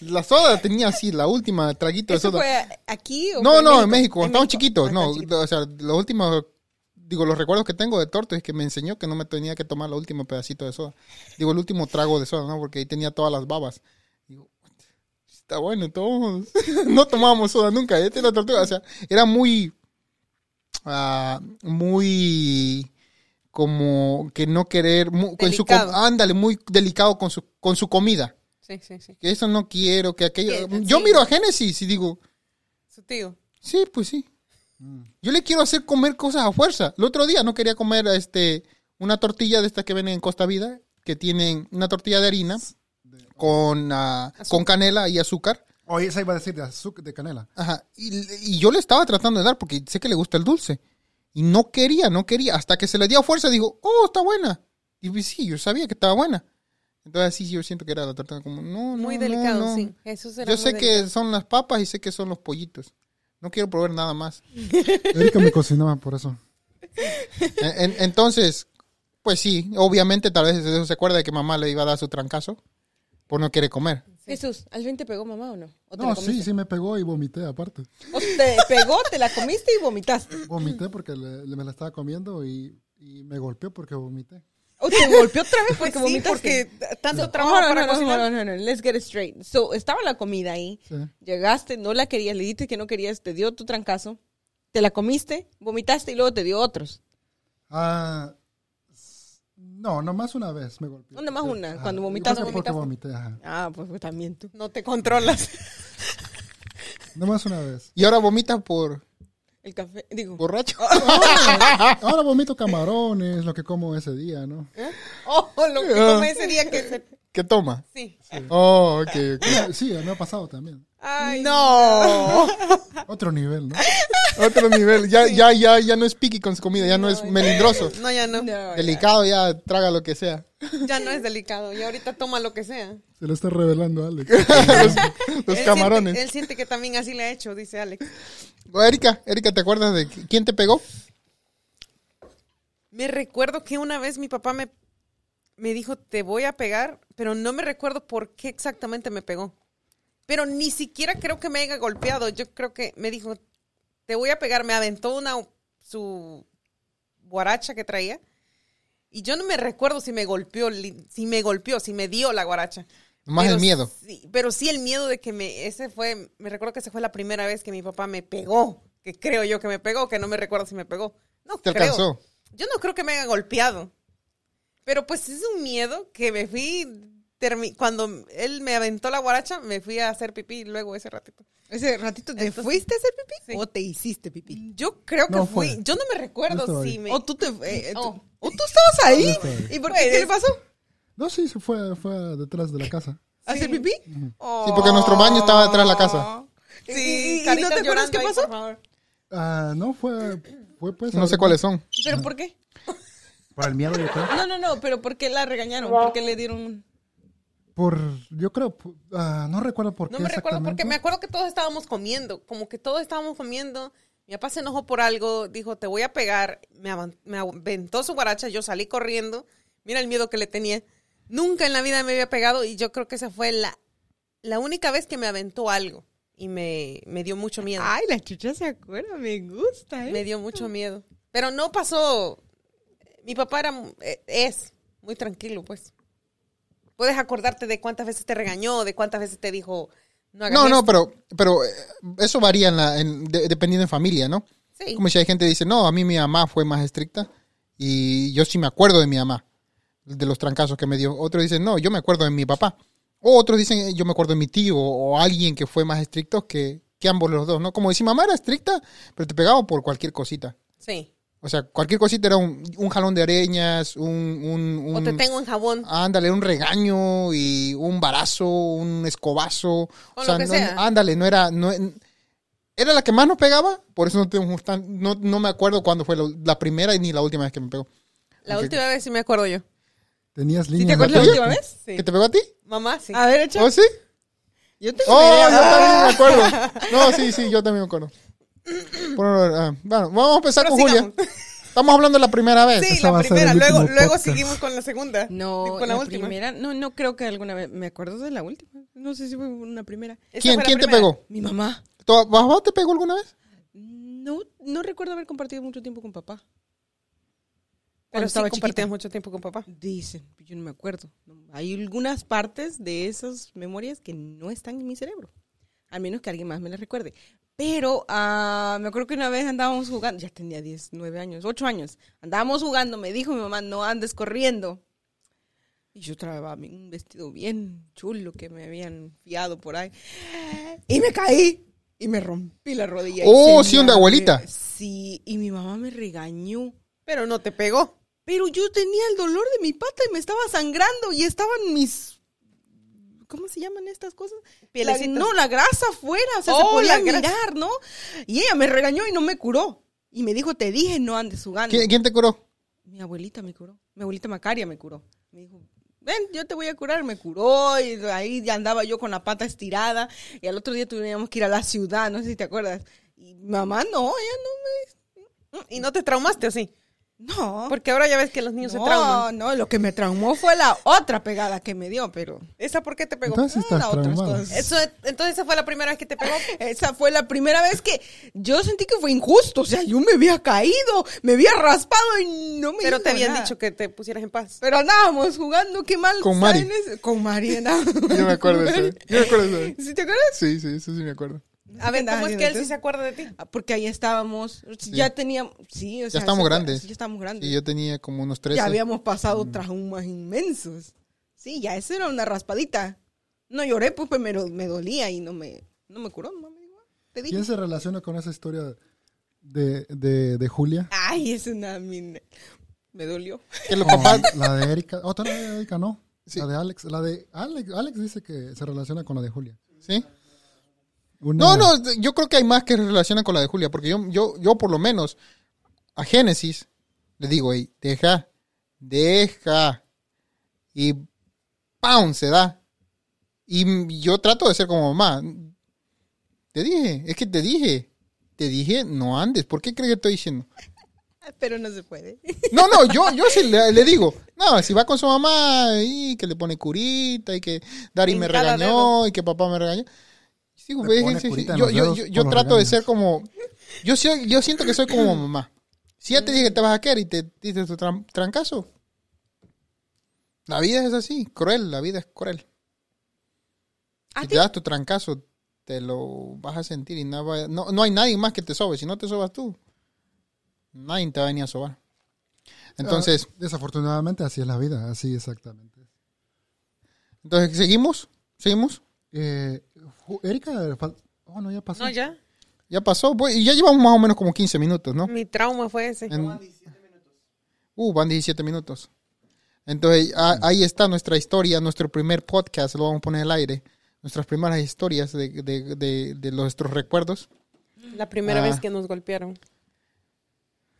la soda tenía así, la última traguito de ¿Eso soda. fue aquí o No, fue no, en México, cuando estábamos chiquitos. Ah, No, chiquito. o sea, los últimos, digo, los recuerdos que tengo de Torto es que me enseñó que no me tenía que tomar el último pedacito de soda. Digo, el último trago de soda, ¿no? Porque ahí tenía todas las babas. Está bueno, todos. no tomábamos soda nunca. Este era tortuga. O sea, era muy, ah, muy como que no querer, con su ándale, muy delicado con su, con su comida. Sí, sí, sí. Que eso no quiero, que aquello. Que- Yo sí. miro a Génesis y digo, Su tío. Sí, pues sí. Yo le quiero hacer comer cosas a fuerza. El otro día no quería comer este una tortilla de estas que venden en Costa Vida, que tienen una tortilla de harina con, ah, con canela y azúcar. Oye, esa iba a decir de azúcar, de canela. Ajá. Y, y yo le estaba tratando de dar porque sé que le gusta el dulce. Y no quería, no quería. Hasta que se le dio fuerza, digo, oh, está buena. Y pues sí, yo sabía que estaba buena. Entonces sí, yo siento que era la torta como, no, no, Muy no, delicado, no. sí. Jesús era Yo sé que delicado. son las papas y sé que son los pollitos. No quiero probar nada más. Erika me cocinaba por eso. En- en- entonces, pues sí, obviamente tal vez eso se acuerda de que mamá le iba a dar su trancazo por no quiere comer. Jesús, ¿al fin te pegó mamá o no? ¿O No, sí, sí me pegó y vomité aparte. ¿O te pegó, te la comiste y vomitaste? Vomité porque le- le- me la estaba comiendo y, y me golpeó porque vomité. ¿O te golpeó otra vez Pues porque sí, vomitaste? porque tanto No, trabajo no, para no, no, cocinar. no, no, no, let's get it straight. So, estaba la comida ahí, Sí. llegaste, no la querías, le dijiste que no querías, te dio tu trancazo, te la comiste, vomitaste y luego te dio otros. Ah, s- no, nomás una vez me golpeó. No, nomás Sí, una, ajá. cuando fue porque vomité, ajá. Ah, pues, pues también tú. No te controlas. Nomás una vez. Y ahora vomita por El café, digo. borracho. Ahora vomito camarones, lo que como ese día, ¿no? Oh, lo que tomé ese día que se... ¿Qué toma? Sí. Oh, ok, ok. Sí, Sí, me ha pasado también. Ay, No. Otro nivel, ¿no? Otro nivel. Ya, ya, ya, ya no es piqui con su comida, ya no es melindroso. No, ya no. No, ya. Delicado, ya traga lo que sea. Ya no es delicado. Y ahorita toma lo que sea. Se lo está revelando a Alex. Los Él camarones. Siente, él siente que también así le ha hecho, dice Alex. Erika, Erika, ¿te acuerdas de qui- quién te pegó? Me recuerdo que una vez mi papá me, me dijo, te voy a pegar, pero no me recuerdo por qué exactamente me pegó. Pero ni siquiera creo que me haya golpeado. Yo creo que me dijo, te voy a pegar. Me aventó una su guaracha que traía. Y yo no me recuerdo si me golpeó, si me golpeó, si me dio la guaracha. Más Pero el miedo. Sí, pero sí el miedo de que me, ese fue, me recuerdo que esa fue la primera vez que mi papá me pegó, que creo yo que me pegó, que no me recuerdo si me pegó. No Te creo. alcanzó. Yo no creo que me haya golpeado. Pero pues es un miedo que me fui, termi- cuando él me aventó la guaracha, me fui a hacer pipí luego ese ratito. Ese ratito te Entonces- fuiste a hacer pipí Sí. o te hiciste pipí. Yo creo que No fui, fue. yo no me recuerdo si me... O tú te eh, tú- Oh. o tú estabas ahí. ¿Y por Pues, qué? ¿Qué le pasó? No, sí, se fue, fue detrás de la casa. ¿A ¿Hacer pipí? Sí, porque nuestro baño estaba detrás de la casa. ¿Y- Sí, y- no te acuerdas qué ahí, pasó? por favor. Ah, no, fue, fue pues... No sé cuáles son. ¿Pero por qué? Por el miedo, yo creo. No, no, no, pero ¿por qué la regañaron? ¿Por qué le dieron un... Por, yo creo, ah, no recuerdo por No qué me recuerdo porque me acuerdo que todos estábamos comiendo, como que todos estábamos comiendo. Mi papá se enojó por algo, dijo, te voy a pegar, me aventó su guaracha, yo salí corriendo. Mira el miedo que le tenía. Nunca en la vida me había pegado y yo creo que esa fue la, la única vez que me aventó algo y me, me dio mucho miedo. Ay, la chucha se acuerda, me gusta, ¿eh? Me dio mucho miedo. Pero no pasó. Mi papá era, eh, es muy tranquilo, pues. Puedes acordarte de cuántas veces te regañó, de cuántas veces te dijo, no hagas No, no, pero, pero eh, eso varía en la, en- de- dependiendo en familia, ¿no? Sí. Como si hay gente que dice, no, a mí mi mamá fue más estricta y yo sí me acuerdo de mi mamá, de los trancazos que me dio. Otros dicen, no, yo me acuerdo de mi papá. O otros dicen, "Eh, yo me acuerdo de mi tío o alguien que fue más estricto que, que ambos los dos, ¿no? Como si mamá era estricta, pero te pegaba por cualquier cosita. Sí. O sea, cualquier cosita era un, un jalón de areñas, un... un, O te un- tengo en jabón. Ándale, un regaño y un barazo, un escobazo. O O lo sea, que no- sea. ándale, no era, no, era la que más nos pegaba, por eso no, tengo tan- no, no me acuerdo cuándo fue la, la primera ni la última vez que me pegó. La última vez sí me acuerdo yo. Tenías ¿Sí líneas. te acuerdas la última vez? Sí. ¿Que te pegó a ti? Mamá, sí. A ver, echa. ¿Oh, sí? Yo te Oh, yo también me acuerdo. No, sí, sí, yo también me acuerdo. Bueno, ah, bueno, vamos a empezar con Julia. Estamos hablando de la primera vez. Sí, Esa la primera. Luego, luego podcast. seguimos con la segunda. No, con la, la, última. primera, no, no creo que alguna vez, me acuerdo de la última. No sé si fue una primera. ¿Quién, quién te pegó? Mi mamá. ¿Tu papá te pegó alguna vez? No, no recuerdo haber compartido mucho tiempo con papá. Pero Cuando sí estaba compartías mucho tiempo con papá. Dicen, yo no me acuerdo. Hay algunas partes de esas memorias que no están en mi cerebro. A menos que alguien más me las recuerde. Pero ah, me acuerdo que una vez andábamos jugando, ya tenía 10, 9 años, 8 años. Andábamos jugando, me dijo mi mamá, no andes corriendo. Y yo traía un vestido bien chulo que me habían fiado por ahí. Y me caí. Y me rompí la rodilla. y Oh, sí, abrió. abuelita. Sí, y mi mamá me regañó. Pero no te pegó. Pero yo tenía el dolor de mi pata y me estaba sangrando y estaban mis... ¿Cómo se llaman estas cosas? La- no, la grasa afuera, o sea, Oh, se podía mirar, ¿no? Y ella me regañó y no me curó. Y me dijo, te dije, no andes jugando. ¿Quién, quién te curó? Mi abuelita me curó. Mi abuelita Macaria me curó. Me dijo, ven, yo te voy a curar. Me curó y ahí ya andaba yo con la pata estirada. Y al otro día tuvimos que ir a la ciudad, no sé si te acuerdas. Y mamá, no, ella ¿Y no te traumaste o sí? No. No. Porque ahora ya ves que los niños se No, trauman. no, lo que me traumó fue la otra pegada que me dio, pero ¿Esa por qué te pegó? Entonces estás era otras cosas. Eso, entonces esa fue la primera vez que te pegó. Esa fue la primera vez que yo sentí que fue injusto. O sea, yo me había caído, me había raspado y no me Pero te habían nada. dicho que te pusieras en paz. Pero andábamos jugando, qué mal. Con Mari. Con Mariana. Yo me acuerdo de eso. Yo me acuerdo de eso. ¿Sí te acuerdas? Sí, sí, eso sí me acuerdo. A ver, ¿cómo es que él sí se acuerda de ti? Ah, Porque ahí estábamos, ya teníamos, sí, o sea, estamos se fue- grandes. Ya estamos grandes. Y yo tenía como unos 13. ya habíamos pasado Mm. traumas inmensos. Sí, ya eso era una raspadita. No lloré, pues, pues me, do- me dolía y no me, no me curó. No me dijo, "Ah, te dije. ¿Quién se relaciona con esa historia de, de, de Julia? Ay, es una... min- Me dolió. Que los papás... La de Erika. Otra la de Erika, no. Sí. La de Alex. La de Alex. Alex dice que se relaciona con la de Julia. ¿Sí? Una- No, no, yo creo que hay más que relaciona con la de Julia, porque yo, yo, yo por lo menos a Génesis le digo, "Ey, deja, deja. Y ¡pam! se da. Y yo trato de ser como mamá. Te dije, es que te dije, te dije, no andes. ¿Por qué crees que estoy diciendo? Pero no se puede. No, no, yo, yo sí le, le digo, no, si va con su mamá y que le pone curita y que Dari me regañó y que papá me regañó. Sí, Le pone sí, sí, curita en Yo, los yo, dedos yo, yo los trato de regaños. ser como, yo, soy- yo siento que soy como mamá. Si ya te dije que te vas a quedar y te dices tu tran- trancazo. La vida es así, cruel, la vida es cruel. ¿A Si ti? te das tu trancazo, te lo vas a sentir y no, va- no, no hay nadie más que te sobe. Si no te sobas tú, nadie te va a venir a sobar. Entonces, Ah, desafortunadamente así es la vida, así exactamente. entonces ¿seguimos? ¿Seguimos? Eh, Erika, oh no, ya pasó. No, ya. Ya pasó, pues, y ya llevamos más o menos como 15 minutos, ¿no? Mi trauma fue ese. En- uh, van 17 minutos. Entonces, a- ahí está nuestra historia, nuestro primer podcast, lo vamos a poner al aire. Nuestras primeras historias de, de, de, de nuestros recuerdos. La primera Ah. vez que nos golpearon.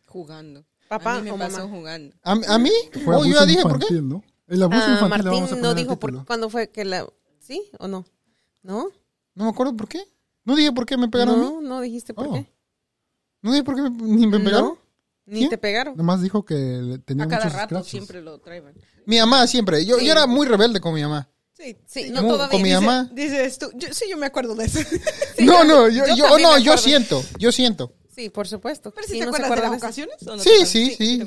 Jugando. Papá a mí o me pasó mamá. jugando. ¿A, a mí? Fue Oh, yo ya dije por qué. infantil, ¿no? El abuso Ah, infantil le vamos a Martín poner no dijo por cuándo fue que la... ¿Sí o no? ¿No? No me acuerdo por qué. No dije por qué me pegaron a mí. No, no dijiste por Oh. qué. No dije por qué me, ni me pegaron. No, ni ¿Sí? te pegaron. Nomás dijo que le- tenía A cada muchos rato scratches. siempre lo traen. Mi mamá siempre. Yo, yo era muy rebelde con mi mamá. Sí, Sí, no Muy- todavía. con mi Dice- mamá. Dices tú, yo, sí, yo me acuerdo de eso. no, no, yo, yo no, yo siento, yo siento. Sí, por supuesto. Pero si Sí, te no se acuerdas de las de ocasiones o no Sí, te acuerdas? sí, sí.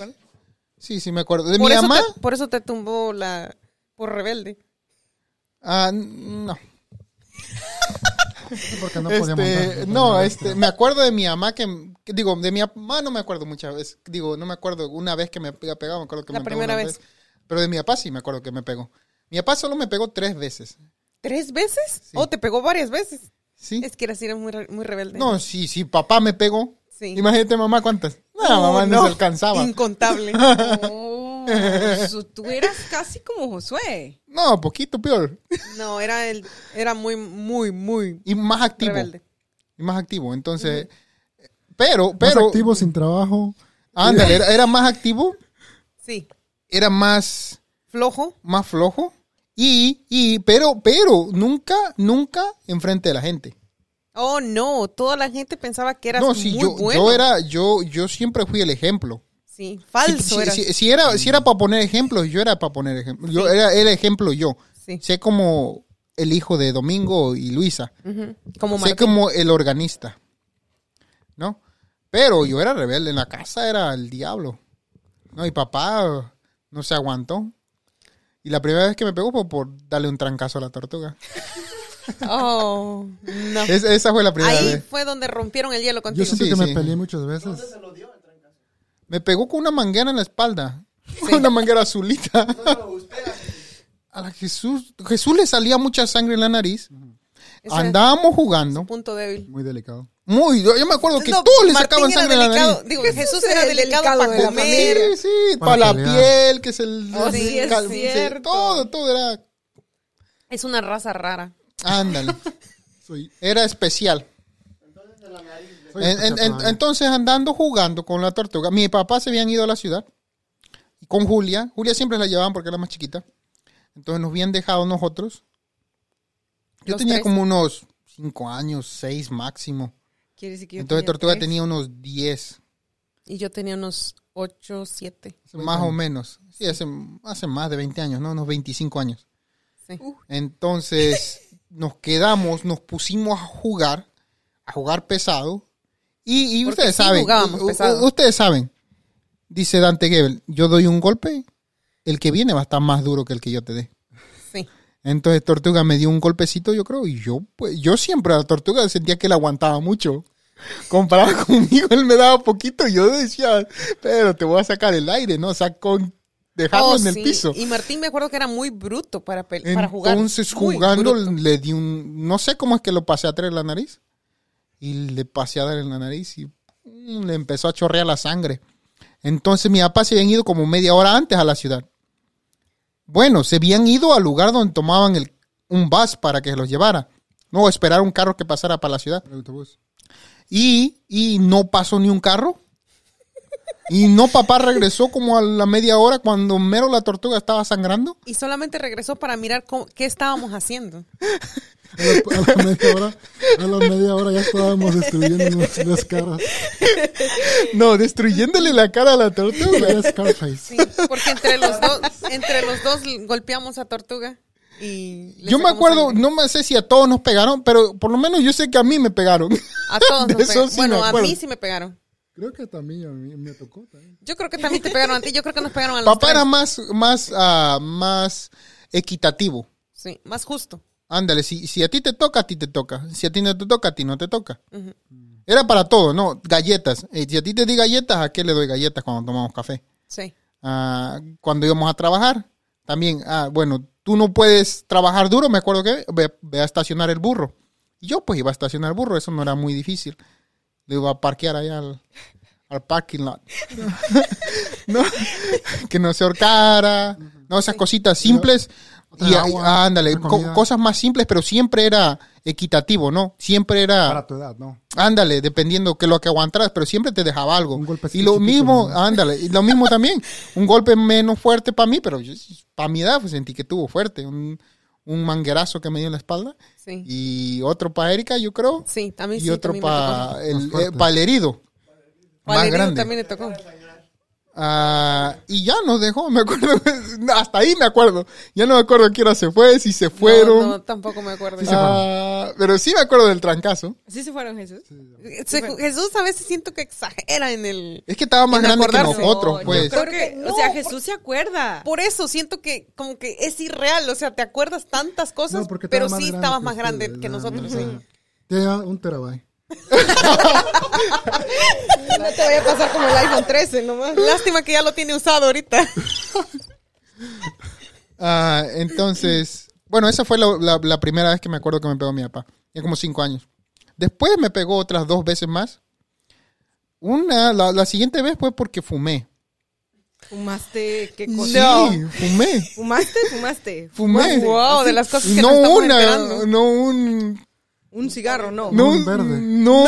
Sí, sí, me acuerdo. De Por mi mamá, te, por eso te tumbó la... Por rebelde. ah, no. Porque no podía Este, montar. no, este, me acuerdo de mi mamá que, que digo, de mi mamá no me acuerdo muchas veces. Digo, no me acuerdo una vez que me había pegado, me acuerdo que La me pegó primera una vez. Pero de mi papá sí me acuerdo que me pegó. Mi papá solo me pegó tres veces. ¿Tres veces? Sí. ¿O te pegó varias veces? ¿Sí? Es que eras era muy, re- muy rebelde. No, sí, sí, papá me pegó. Sí. Imagínate mamá cuántas. No, No, mamá no, no. se alcanzaba. Incontable. Oh, tú eras casi como Josué. No, poquito peor. No, era el, era muy, muy, muy Y más activo. rebelde. Y más activo. Entonces, pero, Más pero, activo, sin trabajo. ándale, era, era más activo, Sí. era más, Flojo. más flojo. Y, y, pero, pero, nunca, nunca enfrente de la gente. Oh, no. Toda la gente pensaba que eras no, sí, muy yo, bueno. yo era, yo, yo siempre fui el ejemplo. Sí, falso si, si- eras. si- si era, si era para poner ejemplos, yo era para poner ejemplos. Yo Sí. era el ejemplo yo. Sí. Sé como el hijo de Domingo y Luisa. Como sé como el organista. ¿No? Pero yo era rebelde. En la casa era el diablo. No, y papá no se aguantó. Y la primera vez que me pegó fue por darle un trancazo a la tortuga. Oh, no. Es- esa fue la primera Ahí vez. fue donde rompieron el hielo Yo siento Sí, que sí. me peleé muchas veces. Me pegó con una manguera en la espalda. Una manguera azulita. A la Jesús, Jesús le salía mucha sangre en la nariz. Ese Andábamos jugando. punto débil. Muy delicado. Muy, yo, yo me acuerdo que No, todos le sacaban sangre en la nariz. Digo, Jesús Jesús era era el delicado delicado para de la comer. Sí, sí, Para para, la piel, que es el... Oh, el sí, es cal- cierto. Todo, todo era... Es una raza rara. Ándale. Soy, Era especial. soy En- en- especial en- entonces, andando jugando con la tortuga, mi papá se habían ido a la ciudad con Julia. Julia siempre la llevaban porque era más chiquita. Entonces nos habían dejado nosotros. Yo tenía tres. como unos cinco años, seis máximo. Quiere decir que yo Entonces tenía Tortuga tres. tenía unos diez, Y yo tenía unos 8, 7. más o menos. Sí, hace, hace más de 20 años, ¿no? Unos 25 años. Sí. Entonces nos quedamos, nos pusimos a jugar, a jugar pesado. Y, ustedes sí saben, u- ustedes saben, dice Dante Gebel, yo doy un golpe, el que viene va a estar más duro que el que yo te dé. Sí. Entonces Tortuga me dio un golpecito, yo creo, y yo, pues, yo siempre a la Tortuga sentía que él aguantaba mucho. Comparado conmigo, él me daba poquito, y yo decía, pero te voy a sacar el aire, ¿no? O sea, con dejarlo Oh, en el sí. piso. Y Martín me acuerdo que era muy bruto para, para jugar. Entonces, jugando, le di un. No sé cómo es que lo pasé a traer la nariz. Y le pasé a dar en la nariz y mm, le empezó a chorrear la sangre. Entonces, mi papá se habían ido como media hora antes a la ciudad. Bueno, se habían ido al lugar donde tomaban el, un bus para que los llevara. No, esperar un carro que pasara para la ciudad. El autobús. Y, y no pasó ni un carro. Y no, papá regresó como a la media hora cuando mero la tortuga estaba sangrando. Y solamente regresó para mirar cómo- qué estábamos haciendo. A la, a la media hora, a la media hora ya estábamos destruyendo las, caras. No, destruyéndole la cara a la tortuga. Era Scarface. Sí, porque entre los dos, entre los dos golpeamos a Tortuga. Y Yo me acuerdo, sangre. no me sé si a todos nos pegaron, pero por lo menos yo sé que a mí me pegaron. A todos nos eso pegaron. sí Bueno, me a mí sí me pegaron. Creo que también a mí me tocó también. Yo creo que también te pegaron a ti. Yo creo que nos pegaron a los Papá tres. era más, más, ah, más equitativo. Sí, más justo. Ándale, si, si a ti te toca, a ti te toca. Si a ti no te toca, a ti no te toca. Ujú. Era para todo, ¿no? Galletas. Eh, si a ti te di galletas, ¿a qué le doy galletas cuando tomamos café? Sí. Ah, cuando íbamos a trabajar, también, ah, bueno, tú no puedes trabajar duro, me acuerdo que ve, ve a estacionar el burro. Y yo pues iba a estacionar el burro, eso no era muy difícil. Le iba a parquear allá al, al parking lot. no, que no se ahorcara, no, esas cositas simples. Y, agua, ándale, co- cosas más simples, pero siempre era equitativo, ¿no? Siempre era... Para tu edad, ¿no? Ándale, dependiendo que lo que aguantaras, pero siempre te dejaba algo. Un golpecito y lo chiquito, mismo, ¿no? ándale, y lo mismo también. Un golpe menos fuerte para mí, pero para mi edad pues, sentí que tuvo fuerte. Un, un manguerazo que me dio en la espalda. Sí. Y otro para Erika, yo creo. Sí, también y sí. otro para el, eh, pa' el herido. más grande. también le tocó. Ah, y ya nos dejó, me acuerdo. Hasta ahí me acuerdo. Ya no me acuerdo a qué hora se fue, si se fueron. No, no, tampoco me acuerdo. Ah, pero sí me acuerdo del trancazo. ¿Sí se fueron, Jesús? Se- Jesús a veces siento que exagera en el... Es que estaba más grande que nosotros, No, pues. Yo creo Porque que, no, o sea, por- Jesús se acuerda. Por eso siento que como que es irreal, o sea, te acuerdas tantas cosas, pero sí estabas más grande que nosotros. sí. Tenía un terabyte. No te vaya a pasar como el iPhone 13 nomás. Lástima que ya lo tiene usado ahorita. Ah, entonces, bueno, esa fue la, la- la primera vez que me acuerdo que me pegó mi papá. Ya como cinco años. Después me pegó otras dos veces más. Una, la, la siguiente vez fue porque fumé. ¿Fumaste qué Sí, cosa? fumé. ¿Fumaste? ¿Fumaste? Fumé. Wow, de las cosas que no nos estamos una, enterando. no un... Un cigarro, no. No, un verde. No,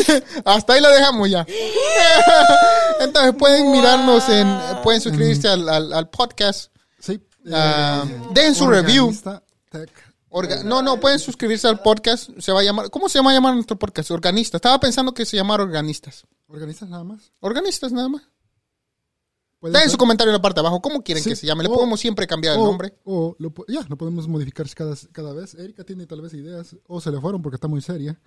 hasta ahí la dejamos ya. Entonces pueden mirarnos en, pueden suscribirse al, al- al podcast. Sí. Eh, den su review. Organista Tech. Orga- no, no, pueden suscribirse al podcast. Se va a llamar, ¿cómo se llama llamar nuestro podcast? Organista. Estaba pensando que se llamara organistas. ¿Organistas nada más? Organistas nada más. Dejen su comentario en la parte de abajo. ¿Cómo quieren Sí, que se llame? Le o- podemos siempre cambiar el o, nombre. O lo, ya, lo podemos modificar cada, cada vez. Erika tiene tal vez ideas. O se le fueron porque está muy seria.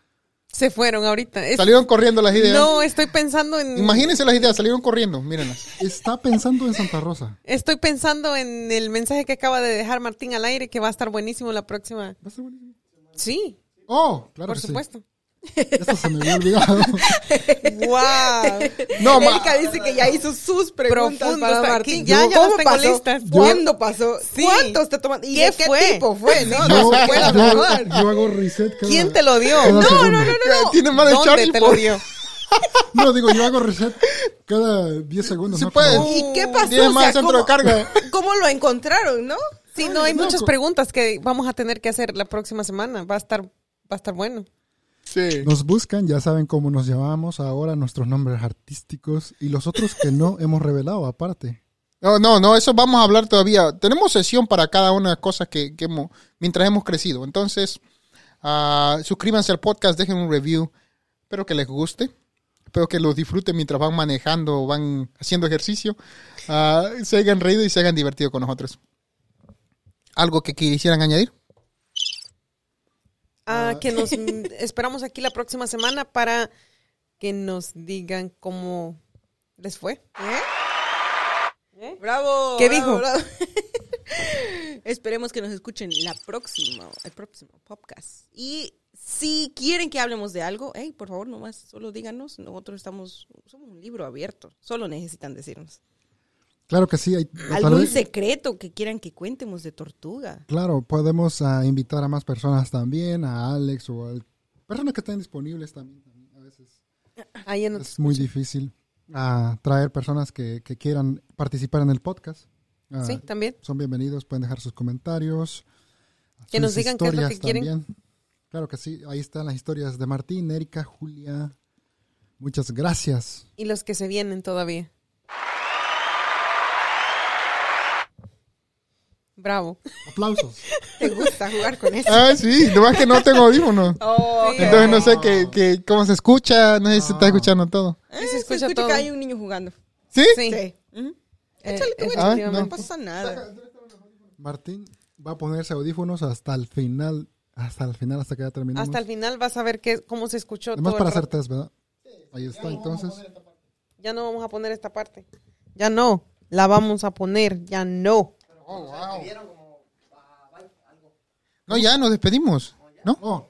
Se fueron ahorita. Es- Salieron corriendo las ideas. no, estoy pensando en... Imagínense las ideas, salieron corriendo. Mírenlas. Está pensando en Santa Rosa. Estoy pensando en el mensaje que acaba de dejar Martín al aire, que va a estar buenísimo la próxima. Va a ser buenísimo. Sí, Oh, claro por que sí. Esto se me había olvidado. ¡Wow! No, Erika dice que ya hizo sus preguntas Profundo para Martín. Ya, ya ¿Cómo las tengo pasó? listas. ¿Cuándo pasó? Sí. ¿Cuántos te tomaste? ¿Y ¿Qué de qué fue? tipo fue? No, Yo, no se puede yo- hablar. yo hago reset cada, ¿Quién te lo dio? No. Tiene más de ¿Dónde Charlie te lo por- dio? No, digo, yo hago reset cada 10 segundos. Sí ¿no? ¿Y qué pasó? Tiene O más sea, centro ¿cómo- de carga. ¿Cómo lo encontraron, no? Sí, no, hay no, muchas preguntas que vamos a tener que hacer la próxima semana. Va a estar, va a estar bueno. Sí. Nos buscan, ya saben cómo nos llamamos ahora, nuestros nombres artísticos y los otros que no hemos revelado aparte. No, no, no, eso vamos a hablar todavía. Tenemos sesión para cada una de las cosas que, que hemos, mientras hemos crecido. Entonces, ah, suscríbanse al podcast, dejen un review. Espero que les guste. Espero que lo disfruten mientras van manejando o van haciendo ejercicio. Ah, se hayan reído y se hayan divertido con nosotros. ¿Algo que quisieran añadir? Ah, que nos esperamos aquí la próxima semana para que nos digan cómo les fue. Bravo. ¿Qué bravo, dijo? bravo. Esperemos que nos escuchen la próxima, el próximo podcast. Y si quieren que hablemos de algo, hey, por favor, nomás solo díganos. Nosotros estamos, somos un libro abierto. Solo necesitan decirnos. Claro que sí. Hay, ¿Algún vez- secreto que quieran que cuentemos de tortuga? claro, podemos ah, invitar a más personas también, a Alex o a personas que estén disponibles también. también. A veces Ahí en es muy difícil ah, traer personas que, que quieran participar en el podcast. Ah, Sí, también. Son bienvenidos, pueden dejar sus comentarios. Que nos digan qué es lo que quieren. también. Claro que sí, ahí están las historias de Martín, Erika, Julia. Muchas gracias. Y los que se vienen todavía. Bravo. Aplausos. ¿Te gusta jugar con eso? Ah, sí, nomás que no tengo audífonos. Oh, Sí. Entonces no sé qué, qué- cómo se escucha, no sé si se está Ah. escuchando todo. Eh, se se escucha todo. que hay un niño jugando. ¿Sí? Sí. Sí. Eh, Échale tú, Ah, no. no pasa nada. Martín va a ponerse audífonos hasta el final, hasta el final, hasta que ya terminemos. Hasta el final vas a ver qué, cómo se escuchó Además todo para hacer test, ¿verdad? Ahí está, entonces. Ya no vamos a poner esta parte. Ya no. La vamos a poner. Ya no. No, ya nos despedimos. ¿No? Oh,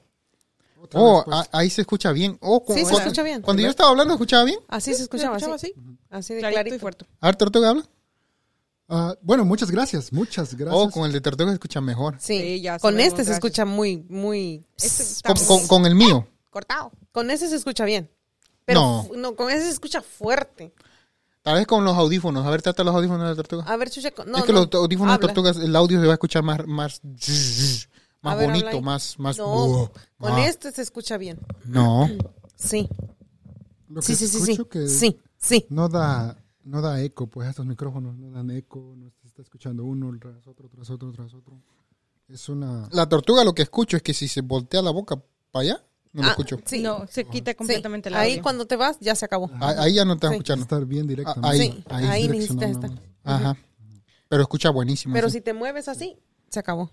Oh, pues. a- ahí se escucha bien. Oh, Sí, se cuando- escucha bien. Cuando yo estaba hablando, ¿escuchaba bien? Así se escuchaba, escuchaba así. así? Así de Clarito y clarito. fuerte. A ver, Tortuga habla. Ah, bueno, muchas gracias, muchas gracias. Oh, con el de Tortuga se escucha mejor. Sí. Sí, ya con este se escucha muy, muy... Este Con, con- con el mío. cortado. Con ese se escucha bien. Pero No. no, con ese se escucha fuerte. Tal vez con los audífonos. A ver, trata los audífonos de la Tortuga. A ver, Chucha, no, es que no, los audífonos habla. de Tortugas, el audio se va a escuchar más, más, más ver, bonito, habla más, más. No, con Ah. este se escucha bien. No. Sí. Lo que Sí, sí, sí, sí. que Sí, sí. no da, no da eco, pues estos micrófonos no dan eco, no se está escuchando uno tras otro, tras otro, tras otro. Es una... La tortuga lo que escucho es que si se voltea la boca para allá, No lo Ah, escucho. Sí. No, se quita Sí. completamente el Ahí cuando te vas, ya se acabó. Ah, Ahí ya no te estás Sí. escuchando. Estar bien directo. Ah, ahí. Sí, ahí, direccionando necesitas estar. Ajá. Pero escucha buenísimo. Pero sí. si te mueves así, se acabó.